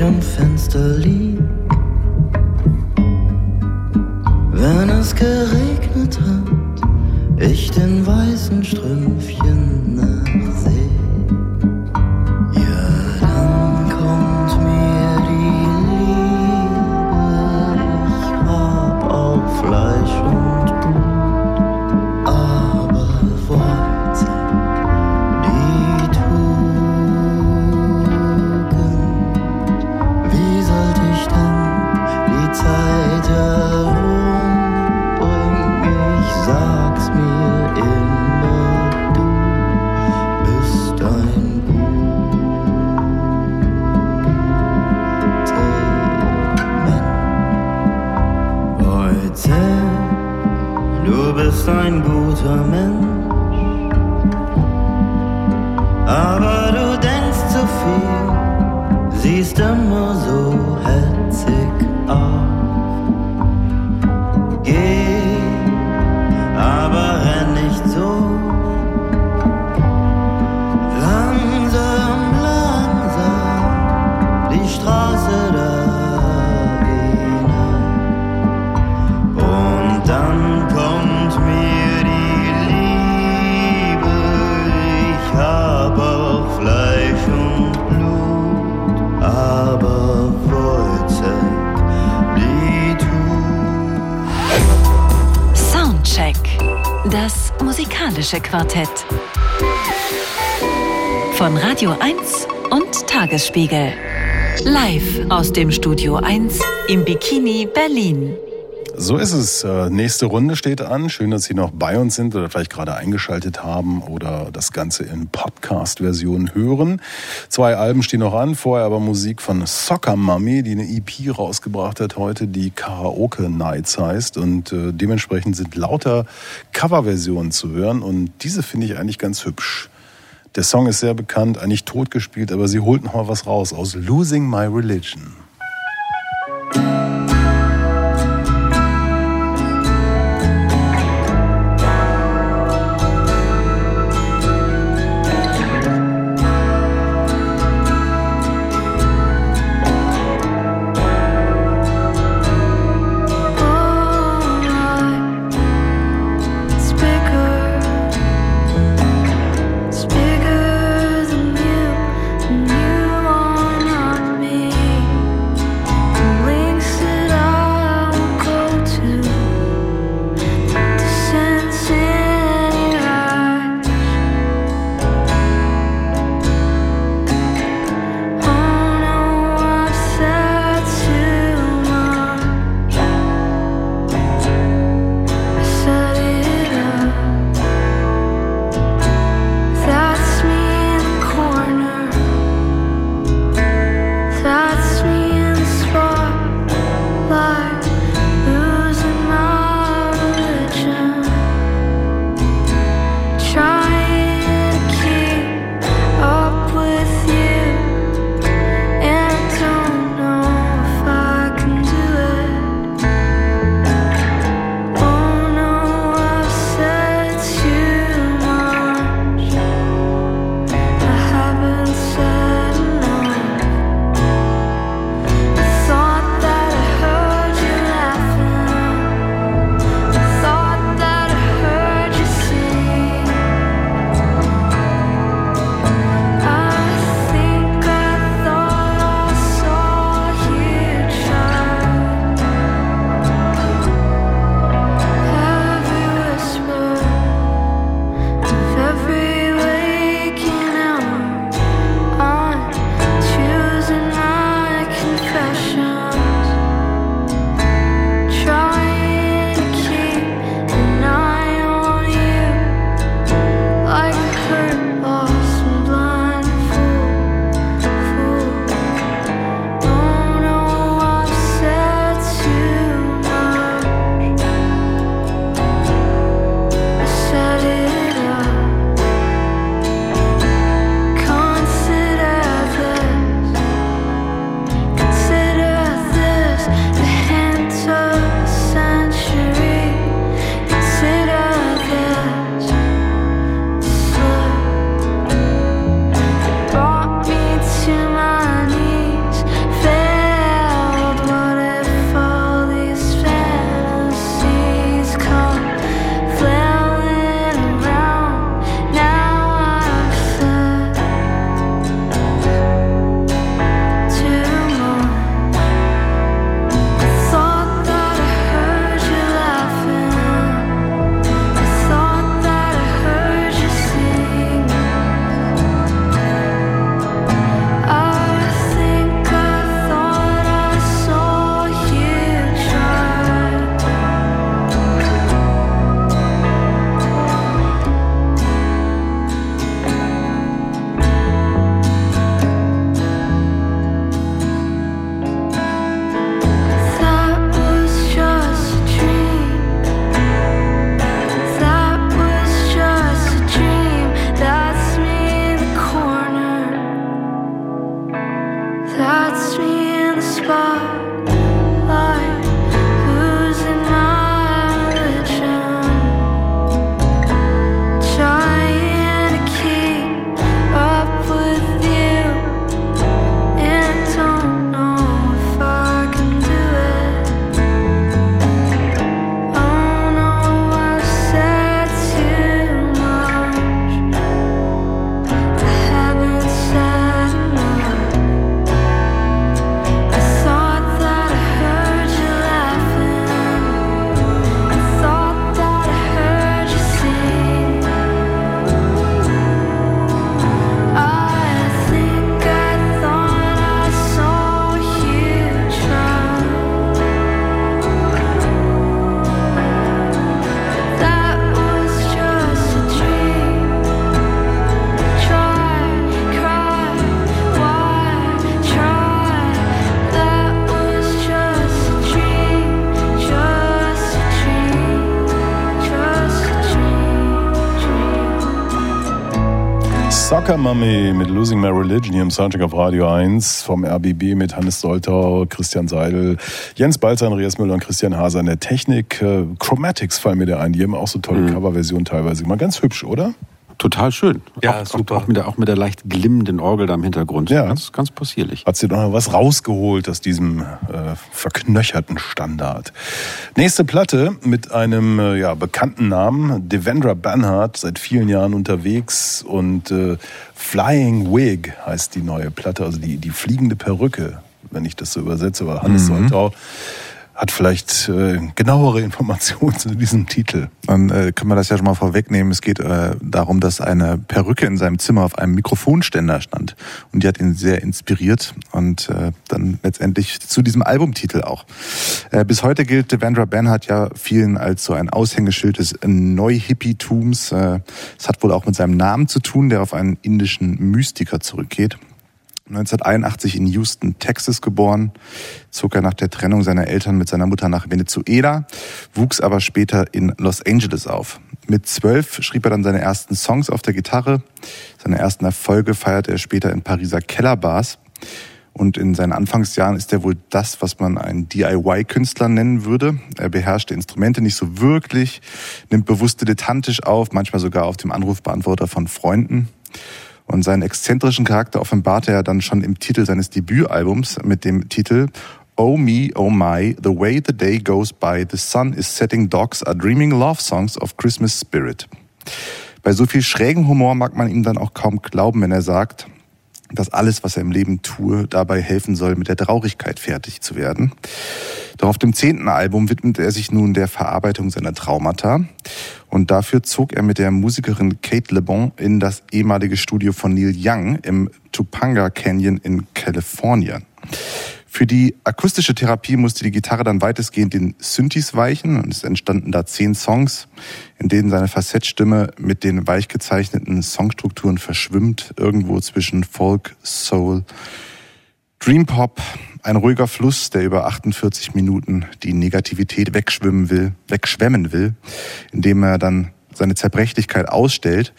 Am Fenster lieg, wenn es geregnet hat, ich den weißen Strümpfchen 1 und Tagesspiegel. Live aus dem Studio 1 im Bikini Berlin. So ist es. Äh, Nächste Runde steht an. Schön, dass Sie noch bei uns sind oder vielleicht gerade eingeschaltet haben oder das Ganze in Podcast-Version hören. Zwei Alben stehen noch an, vorher aber Musik von Soccer Mummy, die eine EP rausgebracht hat heute, die Karaoke Nights heißt und äh, dementsprechend sind lauter Coverversionen zu hören und diese finde ich eigentlich ganz hübsch. Der Song ist sehr bekannt, eigentlich totgespielt, aber sie holt noch mal was raus aus Losing My Religion. Mummy mit Losing My Religion hier im Soundcheck auf Radio 1 vom RBB mit Hannes Soltau, Christian Seidel, Jens Balzer, Andreas Müller und Christian Haser in der Technik. Äh, Chromatics fallen mir da ein, die haben auch so tolle Mhm. Coverversionen teilweise. Mal ganz hübsch, oder? Total schön. Ja, auch, super. Auch, auch, mit der, auch mit der leicht glimmenden Orgel da im Hintergrund. Ja. Ganz, ganz possierlich. Hat sie doch noch was rausgeholt aus diesem äh, verknöcherten Standard. Nächste Platte mit einem äh, ja, bekannten Namen, Devendra Banhart, seit vielen Jahren unterwegs und äh, Flying Wig heißt die neue Platte, also die, die fliegende Perücke, wenn ich das so übersetze, aber Hannes Soltau hat vielleicht äh, genauere Informationen zu diesem Titel. Dann äh, können wir das ja schon mal vorwegnehmen. Es geht äh, darum, dass eine Perücke in seinem Zimmer auf einem Mikrofonständer stand. Und die hat ihn sehr inspiriert und äh, dann letztendlich zu diesem Albumtitel auch. Äh, bis heute gilt Devendra Banhart ja vielen als so ein Aushängeschild des Neu-Hippie-Tums. Äh, Es hat wohl auch mit seinem Namen zu tun, der auf einen indischen Mystiker zurückgeht. 1981 in Houston, Texas geboren, zog er nach der Trennung seiner Eltern mit seiner Mutter nach Venezuela, wuchs aber später in Los Angeles auf. Mit zwölf schrieb er dann seine ersten Songs auf der Gitarre. Seine ersten Erfolge feierte er später in Pariser Kellerbars. Und in seinen Anfangsjahren ist er wohl das, was man einen DIY-Künstler nennen würde. Er beherrschte Instrumente nicht so wirklich, nimmt bewusst dilettantisch auf, manchmal sogar auf dem Anrufbeantworter von Freunden. Und seinen exzentrischen Charakter offenbarte er dann schon im Titel seines Debütalbums mit dem Titel Oh me, oh my, the way the day goes by, the sun is setting, dogs are dreaming love songs of Christmas spirit. Bei so viel schrägen Humor mag man ihm dann auch kaum glauben, wenn er sagt, dass alles, was er im Leben tue, dabei helfen soll, mit der Traurigkeit fertig zu werden. Doch auf dem zehnten Album widmet er sich nun der Verarbeitung seiner Traumata. Und dafür zog er mit der Musikerin Kate Le Bon in das ehemalige Studio von Neil Young im Topanga Canyon in Kalifornien. Für die akustische Therapie musste die Gitarre dann weitestgehend den Synthes weichen und es entstanden da zehn Songs, in denen seine Facettstimme mit den weich gezeichneten Songstrukturen verschwimmt, irgendwo zwischen Folk, Soul, Dream Pop, ein ruhiger Fluss, der über 48 Minuten die Negativität wegschwimmen will, wegschwemmen will, indem er dann seine Zerbrechlichkeit ausstellt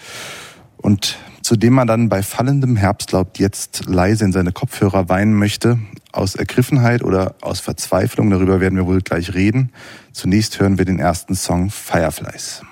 und zu dem man dann bei fallendem Herbstlaub jetzt leise in seine Kopfhörer weinen möchte, aus Ergriffenheit oder aus Verzweiflung, darüber werden wir wohl gleich reden. Zunächst hören wir den ersten Song Fireflies.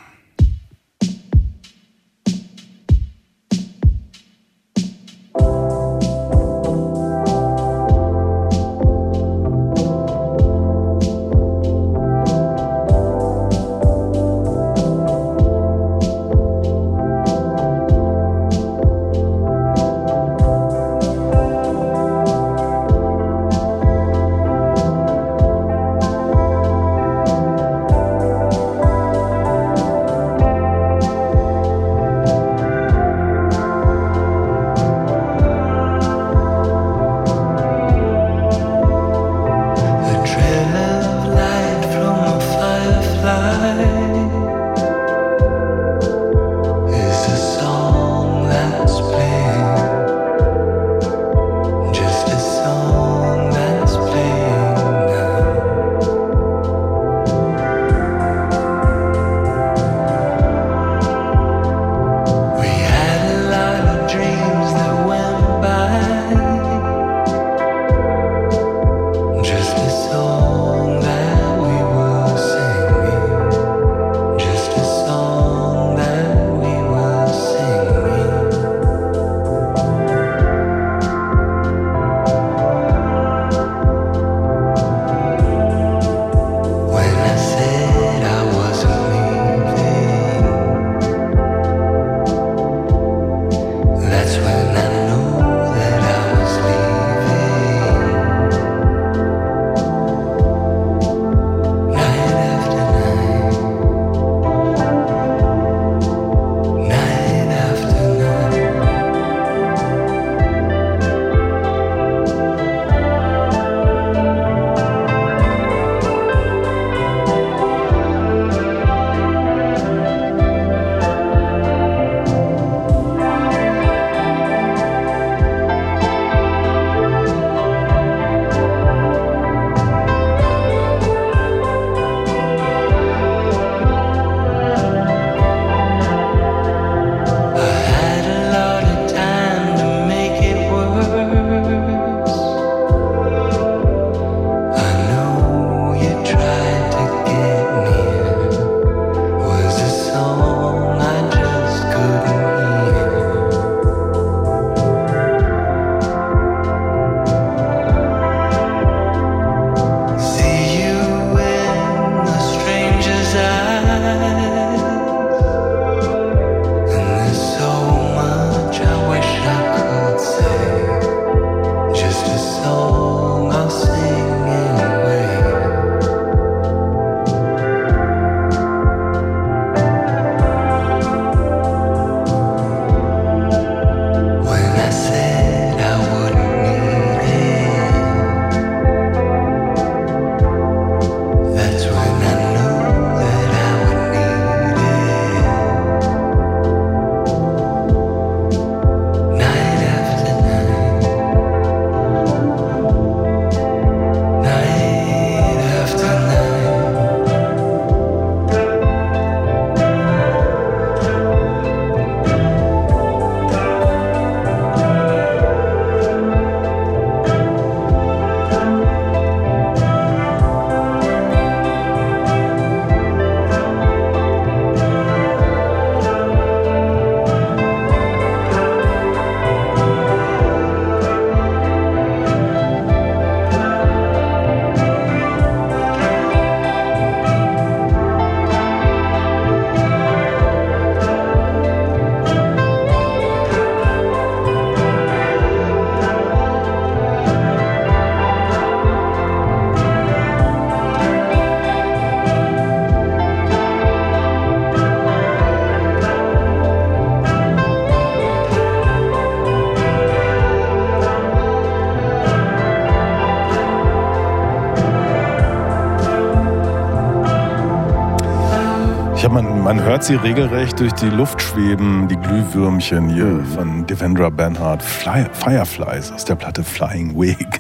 Hört sie regelrecht durch die Luft schweben, die Glühwürmchen hier Mhm. von Devendra Banhart, Fly, Fireflies aus der Platte Flying Wig.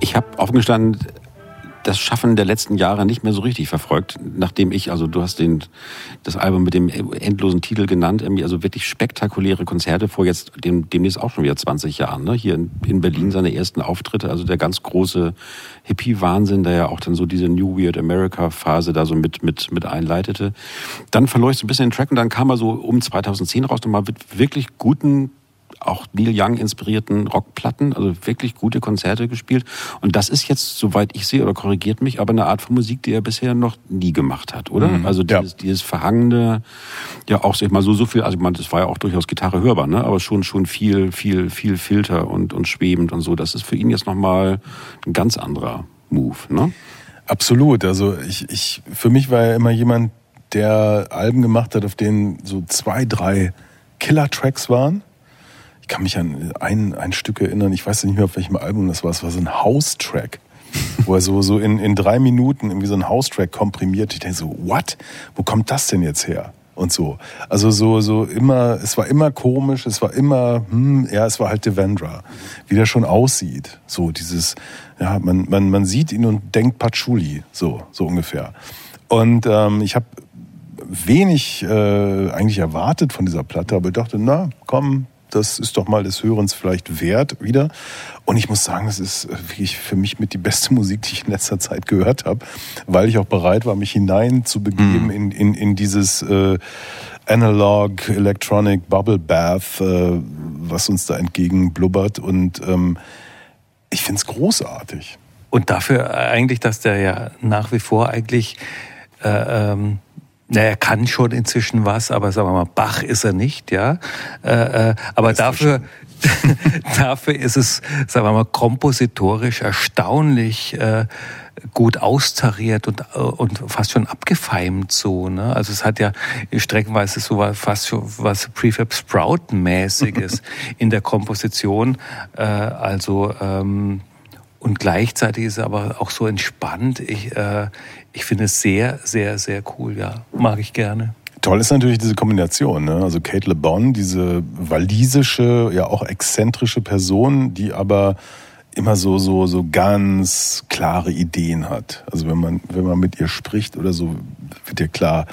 Ich habe aufgestanden das Schaffen der letzten Jahre nicht mehr so richtig verfolgt, nachdem ich, also du hast den, das Album mit dem endlosen Titel genannt, also wirklich spektakuläre Konzerte vor jetzt dem, demnächst auch schon wieder 20 Jahren, ne? hier in, in Berlin seine ersten Auftritte, also der ganz große Hippie-Wahnsinn, der ja auch dann so diese New Weird America-Phase da so mit, mit, mit einleitete. Dann verlor ich so ein bisschen den Track und dann kam er so um 2010 raus nochmal mit wirklich guten auch Neil Young inspirierten Rockplatten, also wirklich gute Konzerte gespielt. Und das ist jetzt, soweit ich sehe, oder korrigiert mich, aber eine Art von Musik, die er bisher noch nie gemacht hat, oder? Mhm, also ja. dieses, dieses verhangene, ja auch, sag ich mal, so, so viel, also ich meine, das war ja auch durchaus Gitarre hörbar, ne? aber schon, schon viel, viel, viel Filter und, und schwebend und so. Das ist für ihn jetzt nochmal ein ganz anderer Move, ne? Absolut. Also ich, ich, für mich war er immer jemand, der Alben gemacht hat, auf denen so zwei, drei Killer-Tracks waren. Ich kann mich an ein, ein Stück erinnern, ich weiß nicht mehr, auf welchem Album das war, es war so ein House-Track, wo er so, so in, in drei Minuten irgendwie so ein House-Track komprimiert. Ich denke so, what? Wo kommt das denn jetzt her? Und so. Also so, so immer, es war immer komisch, es war immer, hm, ja, es war halt Devendra. Wie der schon aussieht. So dieses, ja, man, man, man sieht ihn und denkt Patchouli, so, so ungefähr. Und ähm, ich habe wenig äh, eigentlich erwartet von dieser Platte, aber ich dachte, na, komm, das ist doch mal des Hörens vielleicht wert wieder. Und ich muss sagen, das ist äh, wirklich für mich mit die beste Musik, die ich in letzter Zeit gehört habe, weil ich auch bereit war, mich hinein zu begeben in, in, in dieses äh, Analog Electronic Bubble Bath, äh, was uns da entgegenblubbert. Und ähm, ich finde es großartig. Und dafür eigentlich, dass der ja nach wie vor eigentlich, äh, ähm, na, er kann schon inzwischen was, aber sagen wir mal, Bach ist er nicht, ja. Äh, äh, aber dafür, dafür ist es, sagen wir mal, kompositorisch erstaunlich äh, gut austariert und, äh, und fast schon abgefeimt so. Ne? Also es hat ja streckenweise so was, fast schon was Prefab Sprout-mäßiges in der Komposition. Äh, also ähm, und gleichzeitig ist er aber auch so entspannt. Ich, äh, ich finde es sehr, sehr, sehr cool. Ja, mag ich gerne. Toll ist natürlich diese Kombination. Ne? Also Kate Le Bon, diese walisische, ja auch exzentrische Person, die aber immer so so so ganz klare Ideen hat. Also wenn man wenn man mit ihr spricht oder so, wird ihr klar,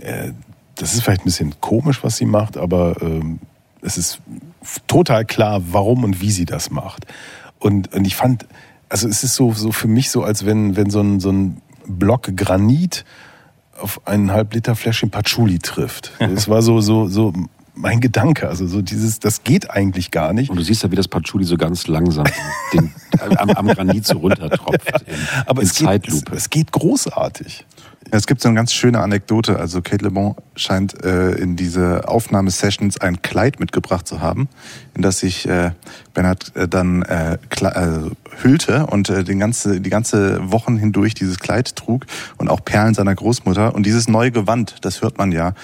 äh, das ist vielleicht ein bisschen komisch, was sie macht, aber ähm, es ist total klar, warum und wie sie das macht. Und, und ich fand, also es ist so so für mich so, als wenn wenn so ein so ein Block Granit auf einen halb Liter Fläschchen Patchouli trifft. Das war so, so, so mein Gedanke. Also so dieses, das geht eigentlich gar nicht. Und du siehst ja, wie das Patchouli so ganz langsam den, am, am Granit so runtertropft. In, Aber in es geht, es, Zeitlupe. es geht großartig. Ja, es gibt so eine ganz schöne Anekdote. Also Kate Le Bon scheint äh, in diese Aufnahmesessions ein Kleid mitgebracht zu haben, in das sich äh, Bernhard äh, dann äh, äh, hüllte und äh, den ganze, die ganze Wochen hindurch dieses Kleid trug und auch Perlen seiner Großmutter. Und dieses neue Gewand, das hört man ja,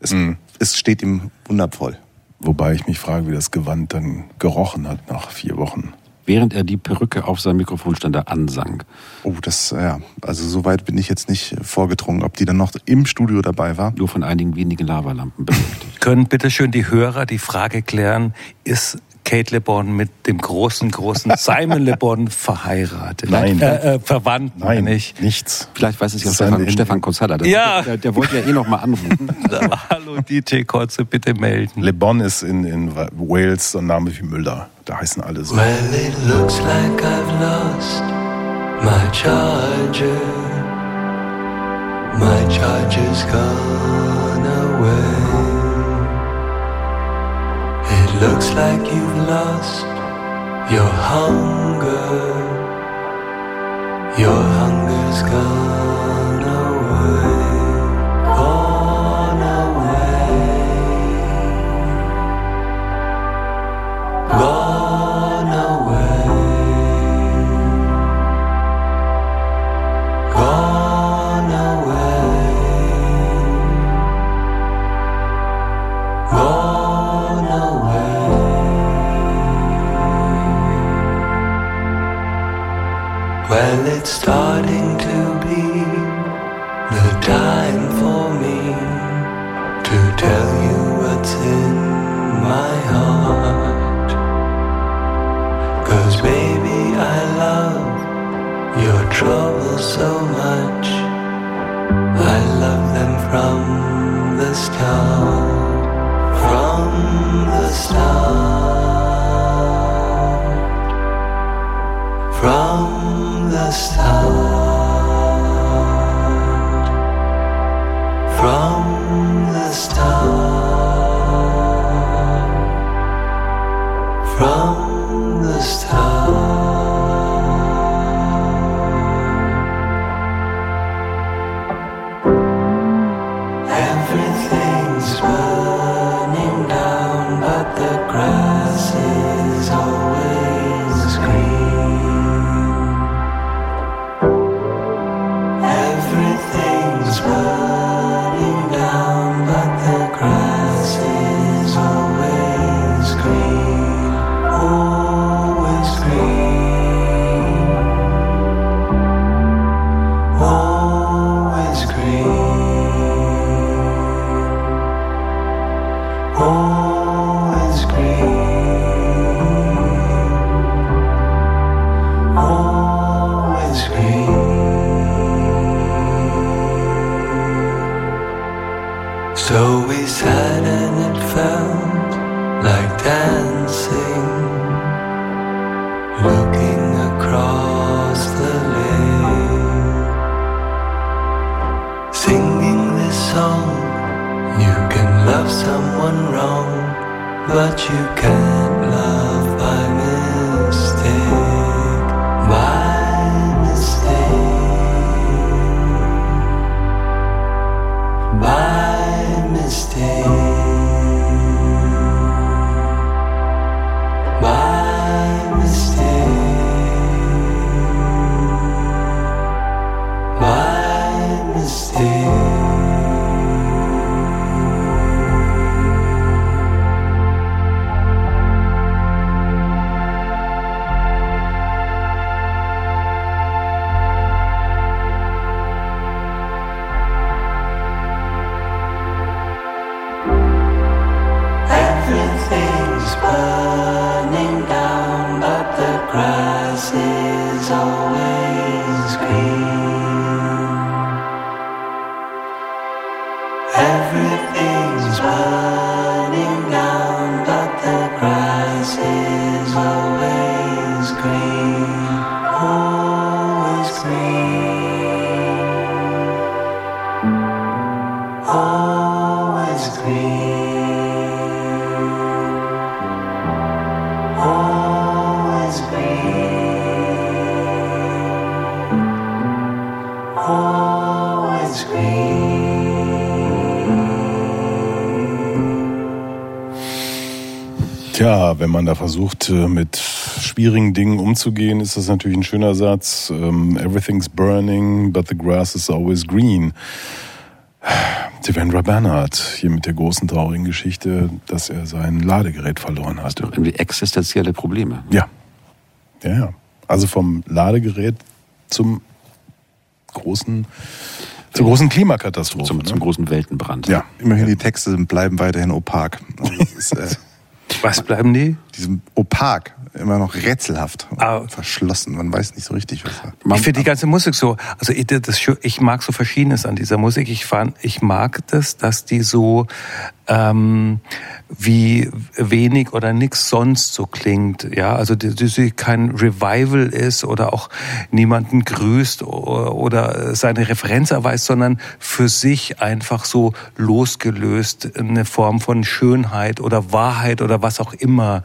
es, es steht ihm wundervoll. Wobei ich mich frage, wie das Gewand dann gerochen hat nach vier Wochen. Während er die Perücke auf seinem Mikrofonständer ansang. Oh, das, ja, also so weit bin ich jetzt nicht vorgedrungen, ob die dann noch im Studio dabei war. Nur von einigen wenigen Lavalampen. Können bitte schön die Hörer die Frage klären, ist Kate Le Bon mit dem großen, großen Simon Le Bon verheiratet? Nein. Äh, äh, verwandt, Nein, meine ich. nichts. Vielleicht weiß es ja Stefan. Stefan. Der, Ja. der, der wollte ja eh noch mal anrufen. Hallo DJ Kotze, bitte melden. Le Bon ist in, in Wales so ein Name wie Müller. Da heißen alle so. Well, it looks like I've lost my charger. My charger's gone away. Looks like you've lost your hunger. Your hunger's gone away. Starting Tja, wenn man da versucht, äh, mit schwierigen Dingen umzugehen, ist das natürlich ein schöner Satz. Ähm, Everything's burning, but the grass is always green. Devendra Bernhardt, hier mit der großen traurigen Geschichte, dass er sein Ladegerät verloren hat. Doch irgendwie existenzielle Probleme. Ja. Ja, ja. Also vom Ladegerät zum großen, zur großen Klimakatastrophe. Zum, ne? zum großen Weltenbrand. Ja. Immerhin die Texte bleiben weiterhin opak. Also das ist, äh, Was bleiben die? Diesem opak immer noch rätselhaft Ah. verschlossen. Man weiß nicht so richtig, was er. Man- ich finde die ganze Musik so, also ich, das, ich mag so Verschiedenes an dieser Musik. Ich fand, ich mag das, dass die so ähm, wie wenig oder nix sonst so klingt. Ja, also die, sie kein Revival ist oder auch niemanden grüßt oder seine Referenz erweist, sondern für sich einfach so losgelöst eine Form von Schönheit oder Wahrheit oder was auch immer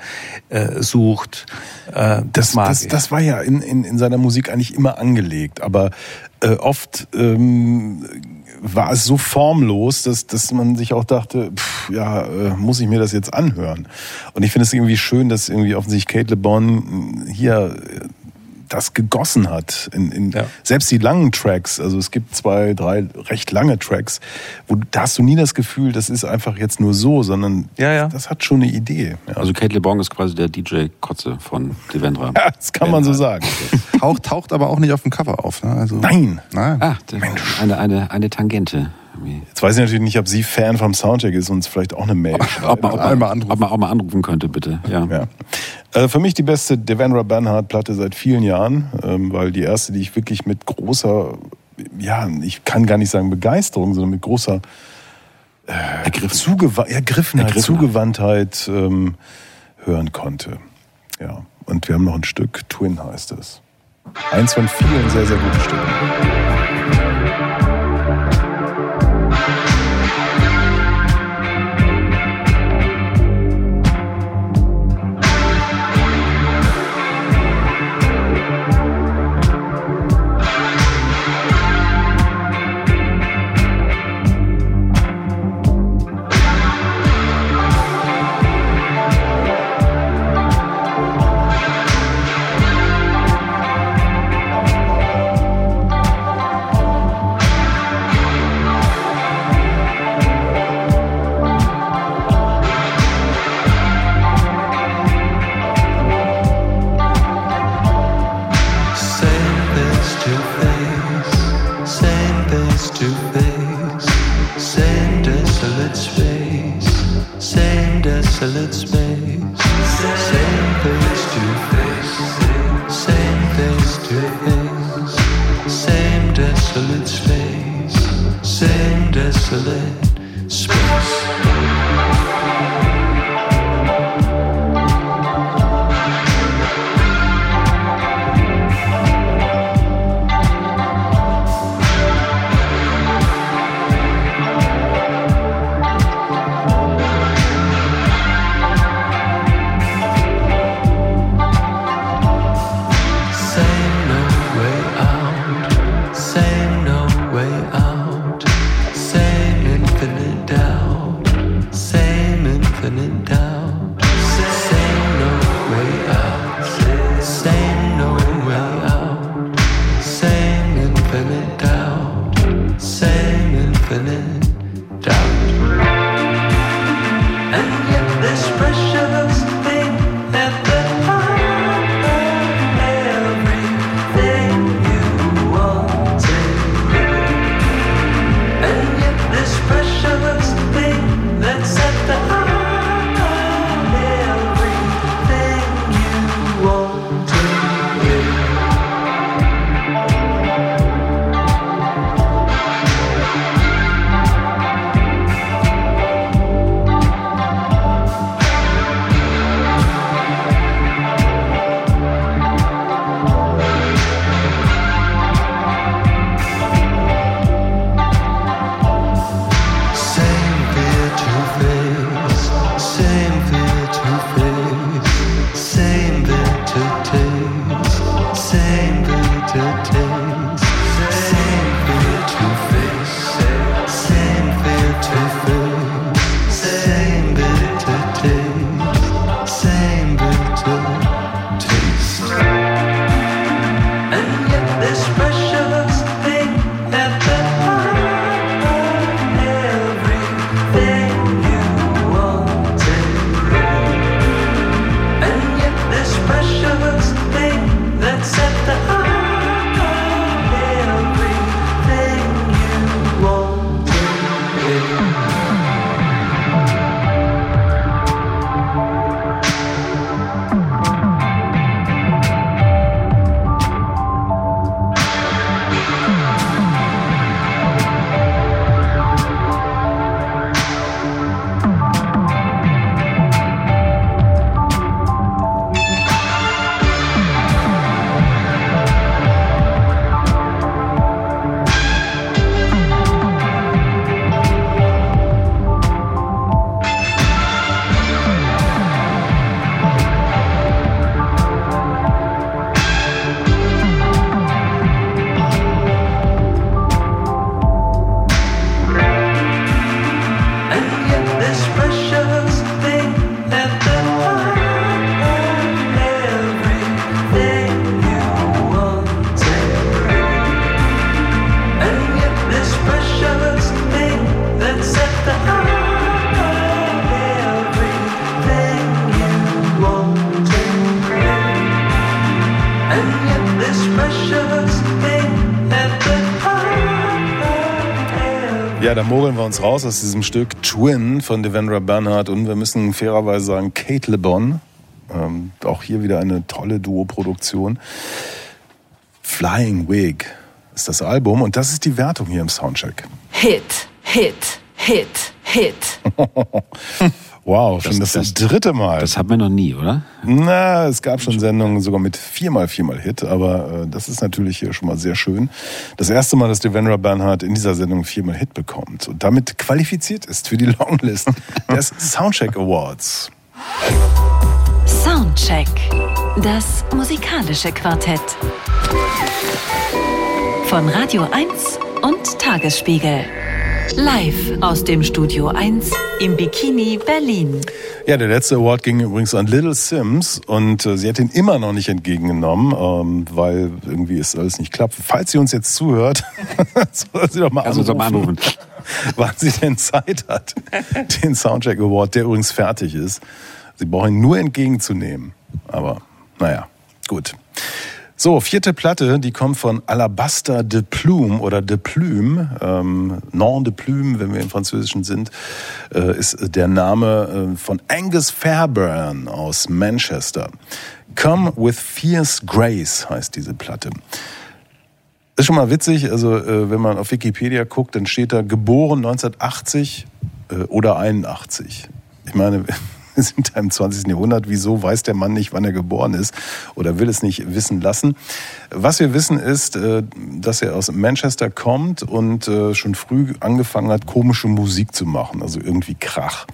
äh, sucht. Äh, Das, das, ich. das war ja in, in, in seiner Musik eigentlich immer angelegt, aber äh, oft ähm, war es so formlos, dass, dass man sich auch dachte, pff, ja, äh, muss ich mir das jetzt anhören? Und ich finde es irgendwie schön, dass irgendwie offensichtlich Kate Le Bon hier äh, das gegossen hat. In, in, Ja. Selbst die langen Tracks, also es gibt zwei, drei recht lange Tracks, wo du- da hast du nie das Gefühl, das ist einfach jetzt nur so, sondern Ja, ja. das hat schon eine Idee. Ja. Also Kate LeBong ist quasi der DJ Kotze von Devendra. ja, das kann man so sagen. Taucht, taucht aber auch nicht auf dem Cover auf. Ne? Also, Nein. Nein. Ah, der- eine, eine, eine Tangente. Irgendwie. Jetzt weiß ich natürlich nicht, ob sie Fan vom Soundcheck ist und uns vielleicht auch eine Mail Ob schreibt. man, ob, man, anrufen. ob man auch mal anrufen könnte, bitte. Ja. Ja. Äh, für mich die beste Devendra Banhart-Platte seit vielen Jahren, ähm, weil die erste, die ich wirklich mit großer, ja, ich kann gar nicht sagen Begeisterung, sondern mit großer Ergriffen. Zugewa Ergriffenheit, Ergriffenheit. Zugewandtheit ähm, hören konnte. Ja, und wir haben noch ein Stück, Twin heißt es. Eins von vielen sehr, sehr guten Stücken. Chocolates da mogeln wir uns raus aus diesem Stück Twin von Devendra Bernhardt und wir müssen fairerweise sagen Kate Le Bon. Ähm, auch hier wieder eine tolle Duo-Produktion. Flying Wig ist das Album und das ist die Wertung hier im Soundcheck. Hit, Hit, Hit, Hit. Wow, schon das, das- dritte Mal. Das haben wir noch nie, oder? Na, es gab schon Sendungen sogar mit viermal viermal Hit, aber äh, das ist natürlich hier schon mal sehr schön. Das erste Mal, dass Devendra Bernhardt in dieser Sendung viermal Hit bekommt und damit qualifiziert ist für die Longlist des Soundcheck Awards. Soundcheck. Das musikalische Quartett. Von Radio 1 und Tagesspiegel. Live aus dem Studio 1 im Bikini Berlin. Ja, der letzte Award ging übrigens an Little Sims und äh, sie hat ihn immer noch nicht entgegengenommen, ähm, weil irgendwie es alles nicht klappt. Falls sie uns jetzt zuhört, soll sie doch mal Also, mal anrufen, wann sie denn Zeit hat, den Soundcheck Award, der übrigens fertig ist. Sie brauchen ihn nur entgegenzunehmen. Aber naja, gut. So, vierte Platte, die kommt von Alabaster de Plume oder de Plume, ähm, Nom de Plume, wenn wir im Französischen sind, äh, ist der Name äh, von Angus Fairburn aus Manchester. Come with Fierce Grace heißt diese Platte. Ist schon mal witzig, also äh, wenn man auf Wikipedia guckt, dann steht da geboren 1980 äh, oder 81. Ich meine, wir sind da im 20. Jahrhundert. Wieso weiß der Mann nicht, wann er geboren ist oder will es nicht wissen lassen? Was wir wissen ist, äh, dass er aus Manchester kommt und äh, schon früh angefangen hat, komische Musik zu machen, also irgendwie Krach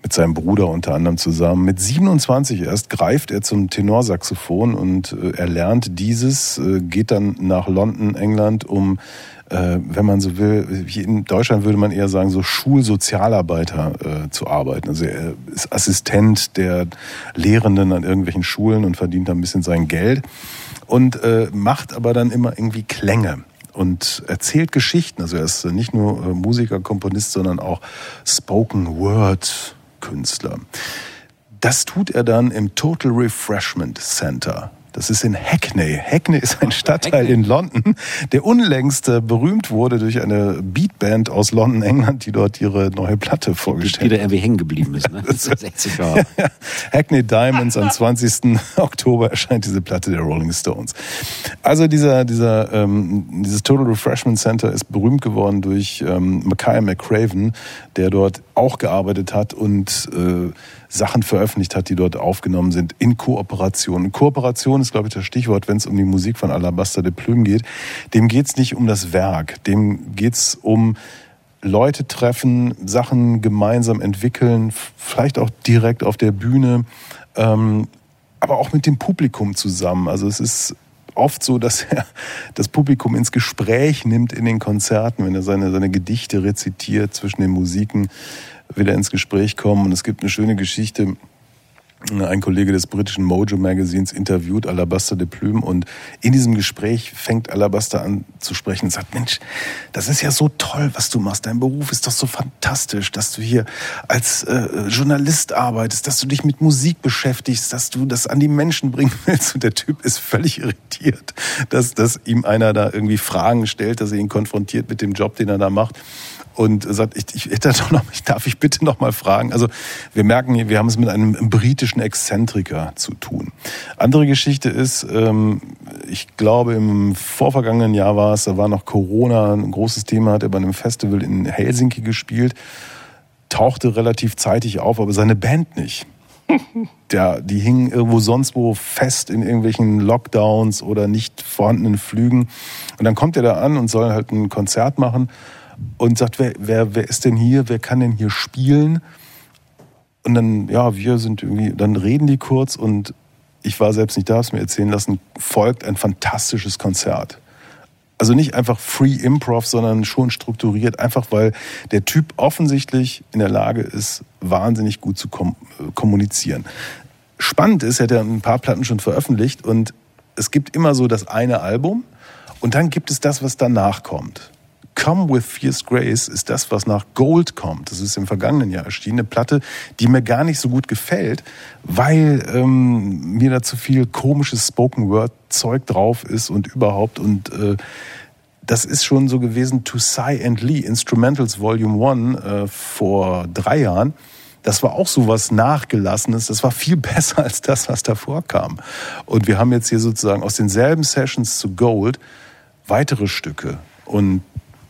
mit seinem Bruder unter anderem zusammen. Mit 27 erst greift er zum Tenorsaxophon und äh, er lernt dieses, geht dann nach London, England, um, äh, wenn man so will, hier in Deutschland würde man eher sagen, so Schulsozialarbeiter äh, zu arbeiten. Also er ist Assistent der Lehrenden an irgendwelchen Schulen und verdient da ein bisschen sein Geld und äh, macht aber dann immer irgendwie Klänge und erzählt Geschichten. Also er ist nicht nur äh, Musiker, Komponist, sondern auch Spoken Word Künstler. Das tut er dann im Total Refreshment Center. Das ist in Hackney. Hackney ist ein Stadtteil in London, der unlängst äh, berühmt wurde durch eine Beatband aus London, England, die dort ihre neue Platte Die vorgestellt da irgendwie hängen geblieben ist. Ne? Das ist 60 Jahre. Hackney Diamonds am 20. Oktober erscheint diese Platte der Rolling Stones. Also dieser, dieser, ähm, dieses Total Refreshment Center ist berühmt geworden durch ähm, Mackay McCraven, der dort auch gearbeitet hat und äh, Sachen veröffentlicht hat, die dort aufgenommen sind in Kooperation. Kooperation ist, glaube ich, das Stichwort, wenn es um die Musik von Alabaster de Plume geht. Dem geht es nicht um das Werk, dem geht es um Leute treffen, Sachen gemeinsam entwickeln, vielleicht auch direkt auf der Bühne, ähm, aber auch mit dem Publikum zusammen. Also es ist oft so, dass er das Publikum ins Gespräch nimmt in den Konzerten, wenn er seine, seine Gedichte rezitiert zwischen den Musiken, will er ins Gespräch kommen. Und es gibt eine schöne Geschichte, ein Kollege des britischen Mojo Magazins interviewt Alabaster de Plume und in diesem Gespräch fängt Alabaster an zu sprechen und sagt, Mensch, das ist ja so toll, was du machst. Dein Beruf ist doch so fantastisch, dass du hier als äh, Journalist arbeitest, dass du dich mit Musik beschäftigst, dass du das an die Menschen bringen willst. Und der Typ ist völlig irritiert, dass, dass ihm einer da irgendwie Fragen stellt, dass er ihn konfrontiert mit dem Job, den er da macht und sagt, ich, ich hätte doch noch, ich darf ich bitte noch mal fragen. Also wir merken wir haben es mit einem britischen Exzentriker zu tun. Andere Geschichte ist, ähm, ich glaube im vorvergangenen Jahr war es, da war noch Corona ein großes Thema, hat er bei einem Festival in Helsinki gespielt, tauchte relativ zeitig auf, aber seine Band nicht. Der, die hingen irgendwo sonst wo fest in irgendwelchen Lockdowns oder nicht vorhandenen Flügen. Und dann kommt er da an und soll halt ein Konzert machen und sagt, wer, wer, wer ist denn hier, wer kann denn hier spielen? Und dann, ja, wir sind irgendwie, dann reden die kurz und ich war selbst nicht da, hab's mir erzählen lassen, folgt ein fantastisches Konzert. Also nicht einfach Free Improv, sondern schon strukturiert, einfach weil der Typ offensichtlich in der Lage ist, wahnsinnig gut zu kom äh, kommunizieren. Spannend ist, er hat ja ein paar Platten schon veröffentlicht und es gibt immer so das eine Album und dann gibt es das, was danach kommt. Come with Fierce Grace ist das, was nach Gold kommt. Das ist im vergangenen Jahr erschienen. Eine Platte, die mir gar nicht so gut gefällt, weil ähm, mir da zu viel komisches Spoken Word Zeug drauf ist und überhaupt und äh, das ist schon so gewesen, To Cy and Lee, Instrumentals Volume 1 äh, vor drei Jahren. Das war auch so was Nachgelassenes. Das war viel besser als das, was davor kam. Und wir haben jetzt hier sozusagen aus denselben Sessions zu Gold weitere Stücke. Und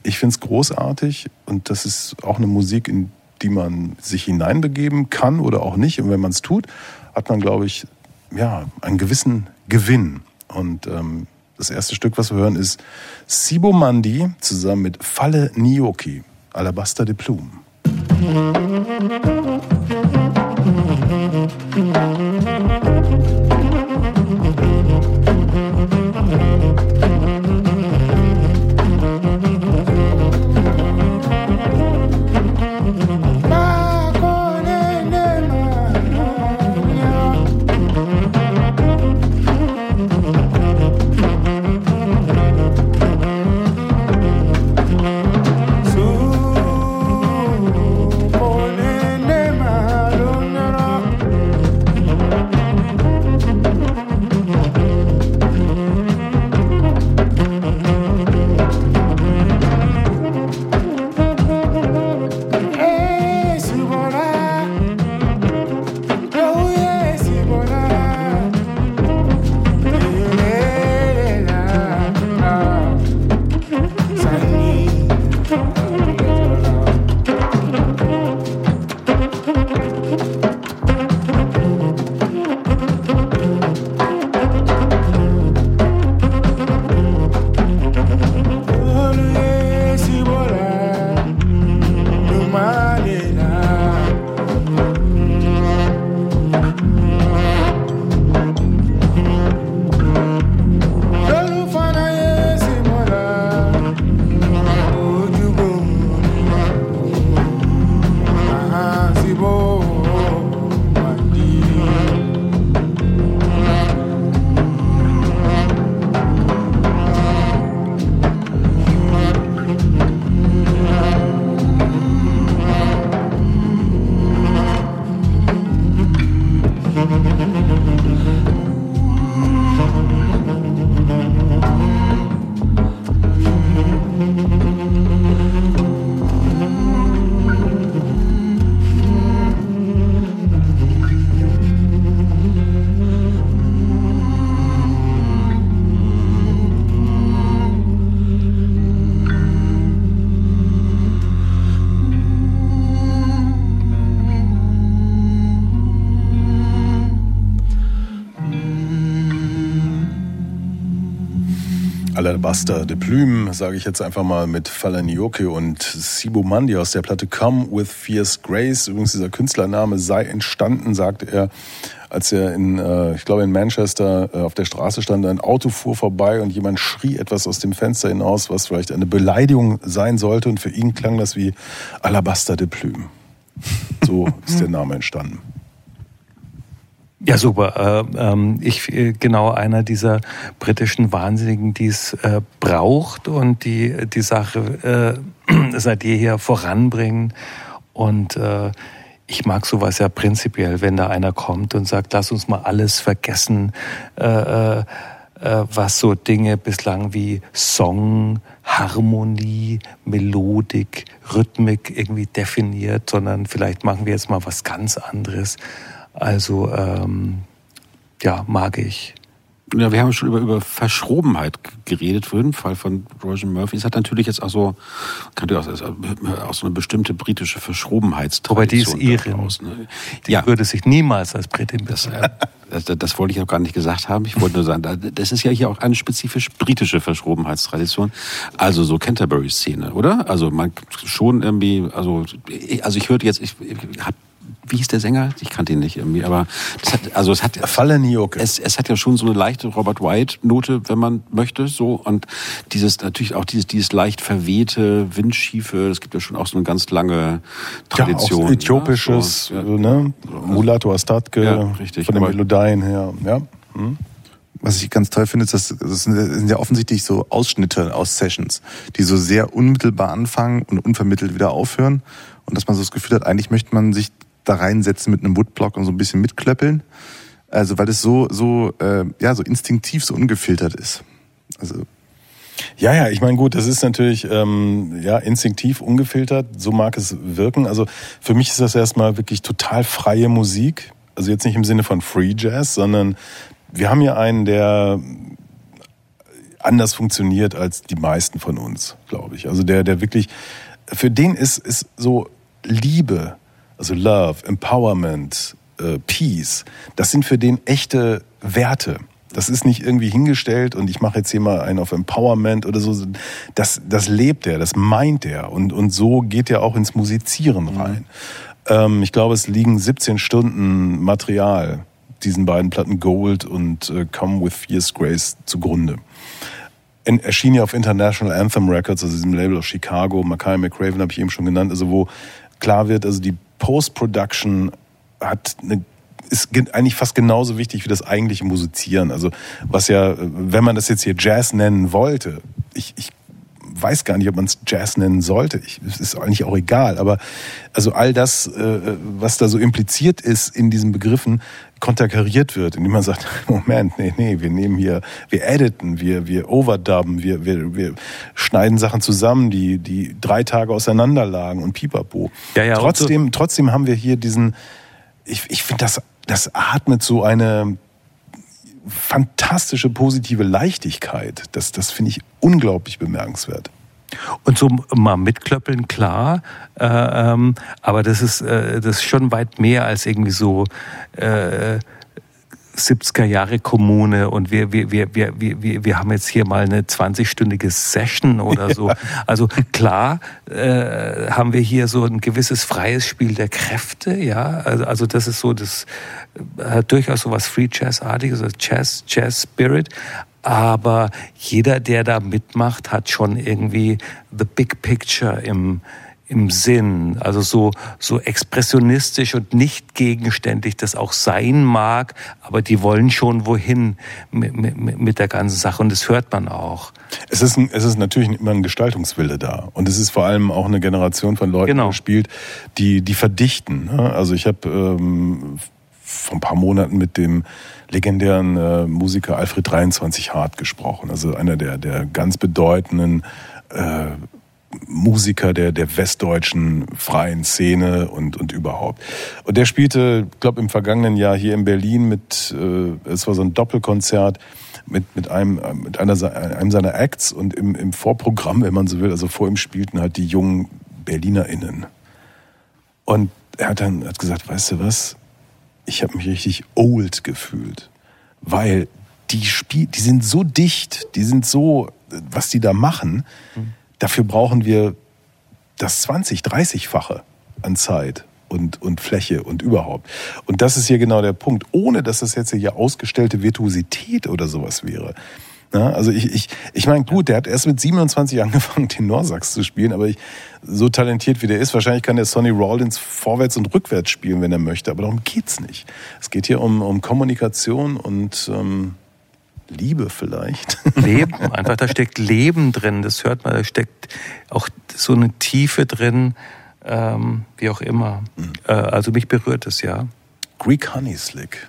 ich finde es großartig. Und das ist auch eine Musik, in die man sich hineinbegeben kann oder auch nicht. Und wenn man es tut, hat man, glaube ich, ja, einen gewissen Gewinn. Und ähm, das erste Stück, was wir hören, ist Sibo Mandi zusammen mit Falle Nioki, Alabaster de Plume. Alabaster de Plume, sage ich jetzt einfach mal mit Falanioke und Sibo Mandi aus der Platte Come with Fierce Grace. Übrigens, dieser Künstlername sei entstanden, sagte er, als er in, äh, ich glaube in Manchester äh, auf der Straße stand, ein Auto fuhr vorbei und jemand schrie etwas aus dem Fenster hinaus, was vielleicht eine Beleidigung sein sollte. Und für ihn klang das wie Alabaster de Plume. So ist der Name entstanden. Ja, super. Äh, ähm, ich äh, genau einer dieser britischen Wahnsinnigen, die es äh, braucht und die die Sache äh, seit jeher voranbringen. Und äh, ich mag sowas ja prinzipiell, wenn da einer kommt und sagt, lass uns mal alles vergessen, äh, äh, was so Dinge bislang wie Song, Harmonie, Melodik, Rhythmik irgendwie definiert, sondern vielleicht machen wir jetzt mal was ganz anderes. Also ähm, ja, mag ich. Ja, wir haben schon über, über Verschrobenheit geredet vorhin, im Fall von Roger Murphy. Es hat natürlich jetzt auch so, kann durchaus auch so eine bestimmte britische Verschrobenheitstradition. Wobei die ist daraus, ne? Die Ja, würde sich niemals als Britin beschreiben. das, das wollte ich auch gar nicht gesagt haben. Ich wollte nur sagen, da- das ist ja hier auch eine spezifisch britische Verschrobenheitstradition. Also so Canterbury-Szene, oder? Also man schon irgendwie, also, also ich hörte jetzt, ich, ich hab, wie hieß der Sänger? Ich kannte ihn nicht irgendwie, aber das hat, also es hat, Falanioke. es, es hat ja schon so eine leichte Robert White-Note, wenn man möchte, so. Und dieses, natürlich auch dieses, dieses leicht verwehte, windschiefe, es gibt ja schon auch so eine ganz lange Tradition. Ja, auch äthiopisches, ne? So, äh, ne? Mulato Astatke, Ja, richtig. von den Melodien her. Ja. Was ich ganz toll finde, ist, dass das sind ja offensichtlich so Ausschnitte aus Sessions, die so sehr unmittelbar anfangen und unvermittelt wieder aufhören. Und dass man so das Gefühl hat, eigentlich möchte man sich da reinsetzen mit einem Woodblock und so ein bisschen mitklöppeln. Also weil es so, so, äh, ja, so instinktiv, so ungefiltert ist. Also Ja, ja, ich meine, gut, das ist natürlich ähm, ja instinktiv, ungefiltert, so mag es wirken. Also für mich ist das erstmal wirklich total freie Musik. Also jetzt nicht im Sinne von Free Jazz, sondern wir haben hier einen, der anders funktioniert als die meisten von uns, glaube ich. Also der, der wirklich, für den ist, ist so Liebe, also Love, Empowerment, äh, Peace, das sind für den echte Werte. Das ist nicht irgendwie hingestellt und ich mache jetzt hier mal einen auf Empowerment oder so. Das, das lebt er, das meint er. Und, und so geht er auch ins Musizieren rein. Ähm, ich glaube, es liegen 17 Stunden Material diesen beiden Platten Gold und äh, Come With Fierce Grace zugrunde. En- erschien ja auf International Anthem Records, also diesem Label aus Chicago. Mackay McCraven habe ich eben schon genannt. Also wo klar wird, also die Post-Production hat eine ist gen- eigentlich fast genauso wichtig wie das eigentliche Musizieren. Also was ja, wenn man das jetzt hier Jazz nennen wollte, ich, ich weiß gar nicht, ob man es Jazz nennen sollte. Ich, es ist eigentlich auch egal. Aber also all das, äh, was da so impliziert ist in diesen Begriffen, konterkariert wird, indem man sagt, Moment, nee, nee, wir nehmen hier, wir editen, wir, wir overdubben, wir, wir, wir schneiden Sachen zusammen, die, die drei Tage auseinander lagen und pipapo. Ja, ja, trotzdem, trotzdem haben wir hier diesen, ich, ich finde, das, das atmet so eine fantastische positive Leichtigkeit. Das, das finde ich unglaublich bemerkenswert. Und so mal mitklöppeln, klar. Äh, ähm, aber das ist, äh, das ist schon weit mehr als irgendwie so äh, 70er Jahre Kommune und wir, wir, wir, wir, wir, wir haben jetzt hier mal eine 20-stündige Session oder so. Also klar äh, haben wir hier so ein gewisses freies Spiel der Kräfte, ja. Also, also das ist so, das hat durchaus so was Free Jazz-artiges, also Jazz, Jazz Spirit. Aber jeder, der da mitmacht, hat schon irgendwie the big picture im, im Sinn. Also so, so expressionistisch und nicht gegenständig das auch sein mag, aber die wollen schon wohin mit, mit, mit der ganzen Sache und das hört man auch. Es ist, ein, es ist natürlich immer ein Gestaltungswille da. Und es ist vor allem auch eine Generation von Leuten Genau. gespielt, die, die verdichten. ne? Also ich habe ähm, vor ein paar Monaten mit dem legendären äh, Musiker Alfred 23 Hart gesprochen. Also einer der, der ganz bedeutenden äh, Musiker der, der westdeutschen freien Szene und, und überhaupt. Und der spielte, glaube im vergangenen Jahr hier in Berlin mit, äh, es war so ein Doppelkonzert mit, mit, einem, äh, mit einer, einem seiner Acts und im, im Vorprogramm, wenn man so will, also vor ihm spielten halt die jungen BerlinerInnen. Und er hat dann hat gesagt, weißt du was, ich habe mich richtig old gefühlt, weil die Spiel, die sind so dicht, die sind so, was die da machen, dafür brauchen wir das 20, 30-fache an Zeit und, und Fläche und überhaupt. Und das ist hier genau der Punkt, ohne dass das jetzt hier ausgestellte Virtuosität oder sowas wäre. Ja, also ich, ich, ich meine, gut, der hat erst mit 27 angefangen, Tenorsax zu spielen, aber ich, so talentiert wie der ist, wahrscheinlich kann der Sonny Rollins vorwärts und rückwärts spielen, wenn er möchte, aber darum geht's nicht. Es geht hier um, um Kommunikation und ähm, Liebe vielleicht. Leben, einfach da steckt Leben drin, das hört man, da steckt auch so eine Tiefe drin, ähm, wie auch immer. Äh, also mich berührt es ja. Greek Honey Slick.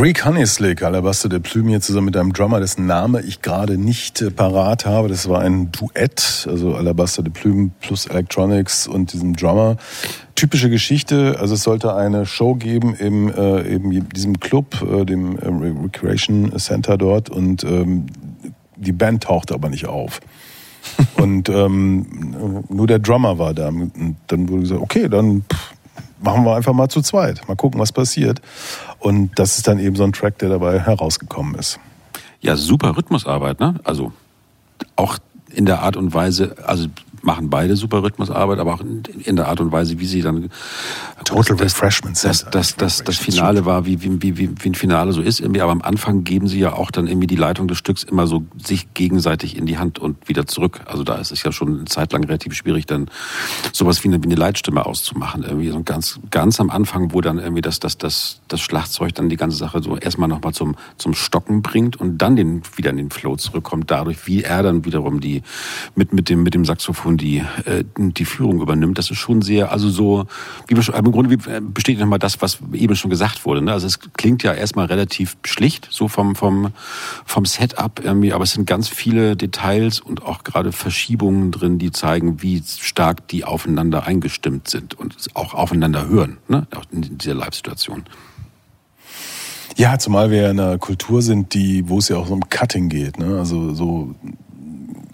Greek Honey Slick, Alabaster de Plume hier zusammen mit einem Drummer, dessen Name ich gerade nicht äh, parat habe. Das war ein Duett, also Alabaster de Plume plus Electronics und diesem Drummer. Typische Geschichte, also es sollte eine Show geben im äh, eben diesem Club, äh, dem äh, Recreation Center dort und ähm, die Band tauchte aber nicht auf. und ähm, nur der Drummer war da. Und dann wurde gesagt, okay, dann pff, machen wir einfach mal zu zweit. Mal gucken, was passiert. Und das ist dann eben so ein Track, der dabei herausgekommen ist. Ja, super Rhythmusarbeit, ne? Also auch in der Art und Weise, also machen beide super Rhythmusarbeit, aber auch in, in der Art und Weise, wie sie dann Total das, Refreshment das, das, das, das Finale war, wie, wie, wie, wie wie ein Finale so ist irgendwie, aber am Anfang geben sie ja auch dann irgendwie die Leitung des Stücks immer so sich gegenseitig in die Hand und wieder zurück. Also da ist es ja schon eine Zeit lang relativ schwierig, dann sowas wie eine, wie eine Leitstimme auszumachen. Irgendwie so ganz, ganz am Anfang, wo dann irgendwie das, das, das, das Schlagzeug dann die ganze Sache so erstmal nochmal zum, zum Stocken bringt und dann den, wieder in den Flow zurückkommt, dadurch, wie er dann wiederum die, mit, mit dem, mit dem Saxophon die, äh, die Führung übernimmt. Das ist schon sehr, also so, wie wir schon, im Grunde äh, bestätigt nochmal das, was eben schon gesagt wurde. Ne? Also es klingt ja erstmal relativ schlicht, so vom, vom, vom Setup irgendwie, aber es sind ganz viele Details und auch gerade Verschiebungen drin, die zeigen, wie stark die aufeinander eingestimmt sind und auch aufeinander hören, ne? auch in dieser Live-Situation. Ja, zumal wir ja in einer Kultur sind, die, wo es ja auch so um Cutting geht. Ne? Also so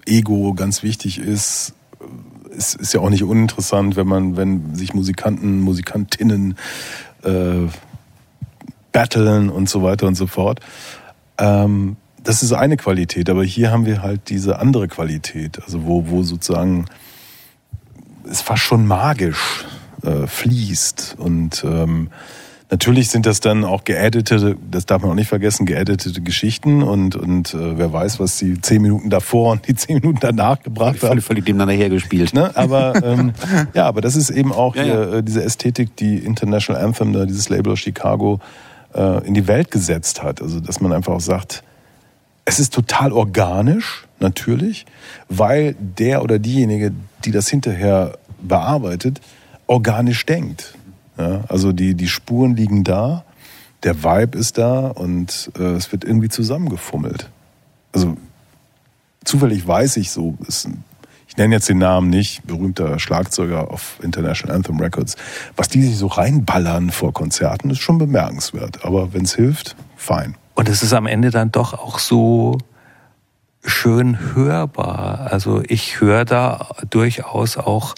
Ego ganz wichtig ist. Es ist ja auch nicht uninteressant, wenn man, wenn sich Musikanten, Musikantinnen äh, battlen und so weiter und so fort. Ähm, das ist eine Qualität, aber hier haben wir halt diese andere Qualität, also wo, wo sozusagen es fast schon magisch äh, fließt und ähm, Natürlich sind das dann auch geeditete, das darf man auch nicht vergessen, geeditete Geschichten und, und äh, wer weiß, was die zehn Minuten davor und die zehn Minuten danach gebracht haben. Völlig, völlig nebeneinander hergespielt. Ne? Aber ähm, ja, aber das ist eben auch Ja, hier, ja. Äh, diese Ästhetik, die International Anthem, da dieses Label aus Chicago äh, in die Welt gesetzt hat. Also dass man einfach auch sagt, es ist total organisch, natürlich, weil der oder diejenige, die das hinterher bearbeitet, organisch denkt. Ja, also die, die Spuren liegen da, der Vibe ist da und äh, es wird irgendwie zusammengefummelt. Also zufällig weiß ich so, ist ich nenne jetzt den Namen nicht, berühmter Schlagzeuger auf International Anthem Records, was die sich so reinballern vor Konzerten, ist schon bemerkenswert. Aber wenn es hilft, fein. Und es ist am Ende dann doch auch so schön hörbar. Also ich höre da durchaus auch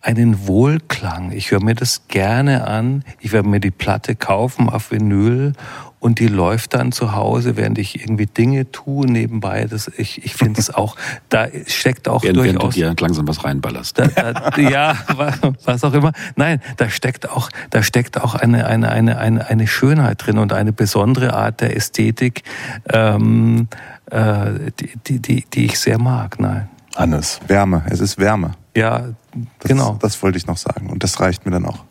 einen Wohlklang. Ich höre mir das gerne an. Ich werde mir die Platte kaufen auf Vinyl und die läuft dann zu Hause, während ich irgendwie Dinge tue nebenbei. Das, ich ich finde es auch, da steckt auch Während, während du durchaus dir langsam was reinballerst. da, da, ja, wa- was auch immer. Nein, da steckt auch, da steckt auch eine, eine, eine, eine, eine Schönheit drin und eine besondere Art der Ästhetik, ähm, äh, die, die, die, die ich sehr mag. Nein. Hannes. Wärme, es ist Wärme. Ja, Das, genau. Das wollte ich noch sagen. Und das reicht mir dann auch.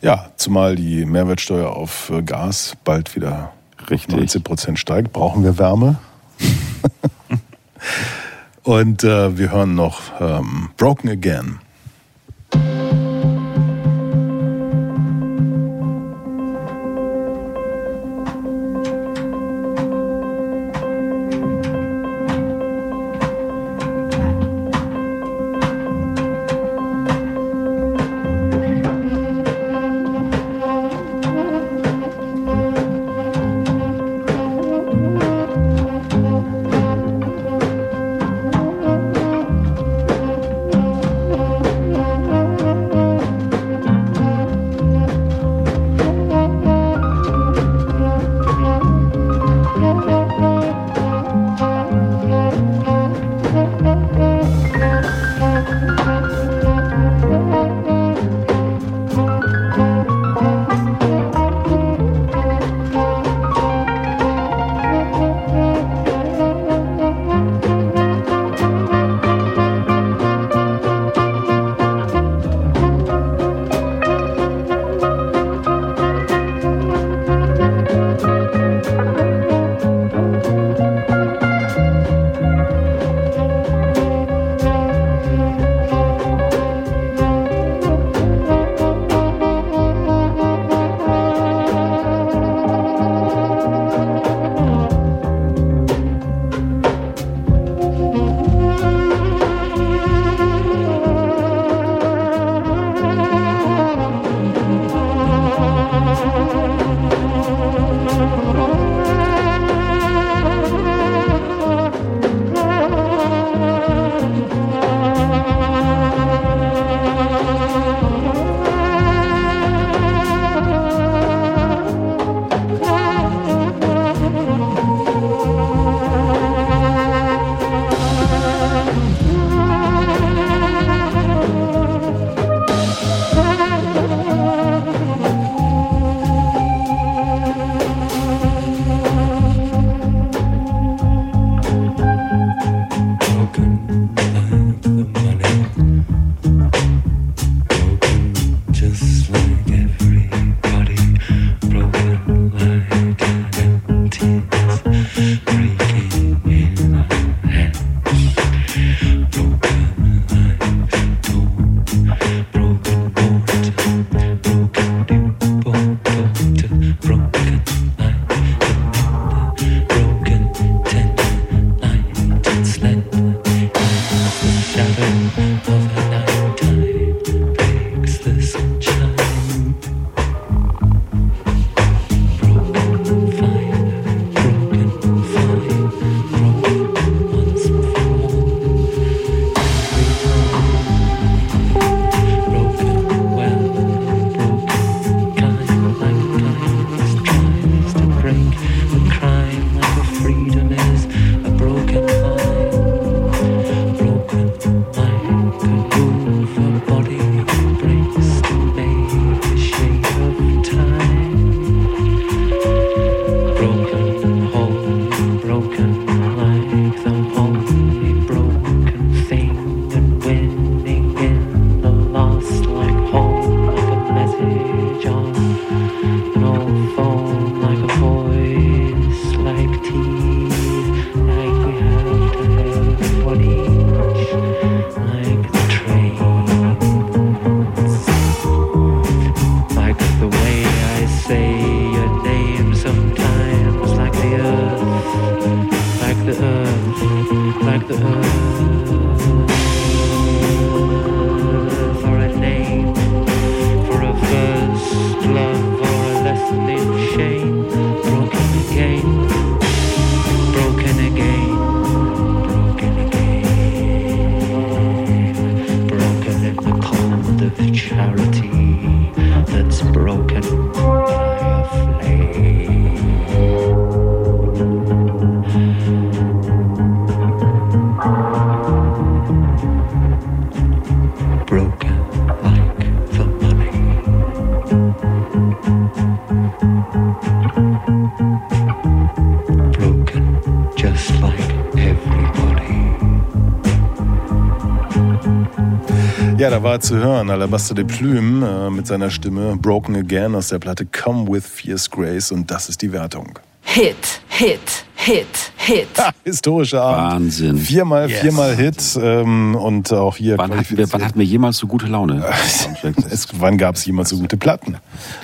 Ja, zumal die Mehrwertsteuer auf äh, Gas bald wieder Richtig. 19 Prozent steigt, brauchen wir Wärme. Und äh, wir hören noch ähm, Broken Again. War zu hören, Alabaster de Plume äh, mit seiner Stimme Broken Again aus der Platte Come With Fierce Grace und das ist die Wertung. Hit, Hit, Hit, Hit. Ha, historischer Abend. Wahnsinn. Viermal, viermal Hit ähm, und auch hier Wann hatten, wir, wann hatten wir jemals so gute Laune? es, wann gab es jemals so gute Platten?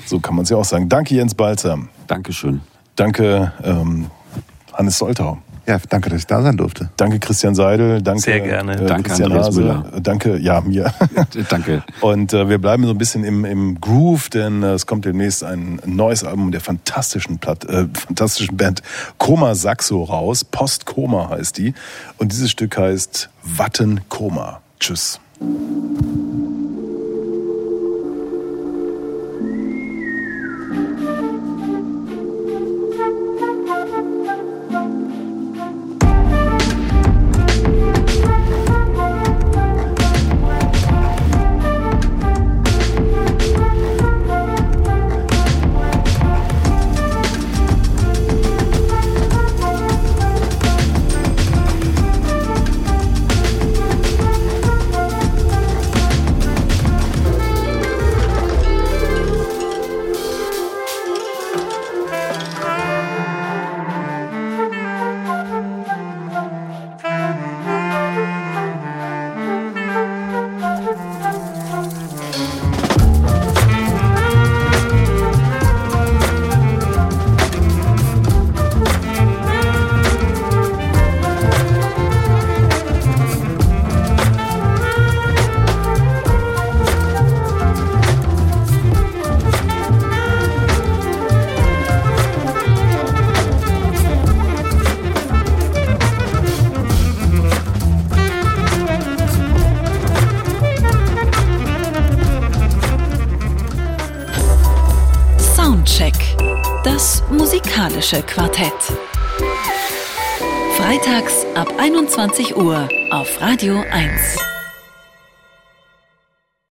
So kann man es ja auch sagen. Danke Jens Balzer. Dankeschön. Danke ähm, Hannes Soltau. Ja, danke, dass ich da sein durfte. Danke Christian Seidel. Danke, Sehr gerne. Äh, Danke, Christian Andreas Hase. Müller. Äh, Danke, ja, mir. Danke. Und äh, wir bleiben so ein bisschen im, im Groove, denn äh, es kommt demnächst ein neues Album der fantastischen, Platt, äh, fantastischen Band Koma Saxo raus. Post Koma heißt die. Und dieses Stück heißt Watten Koma. Tschüss. Musikalische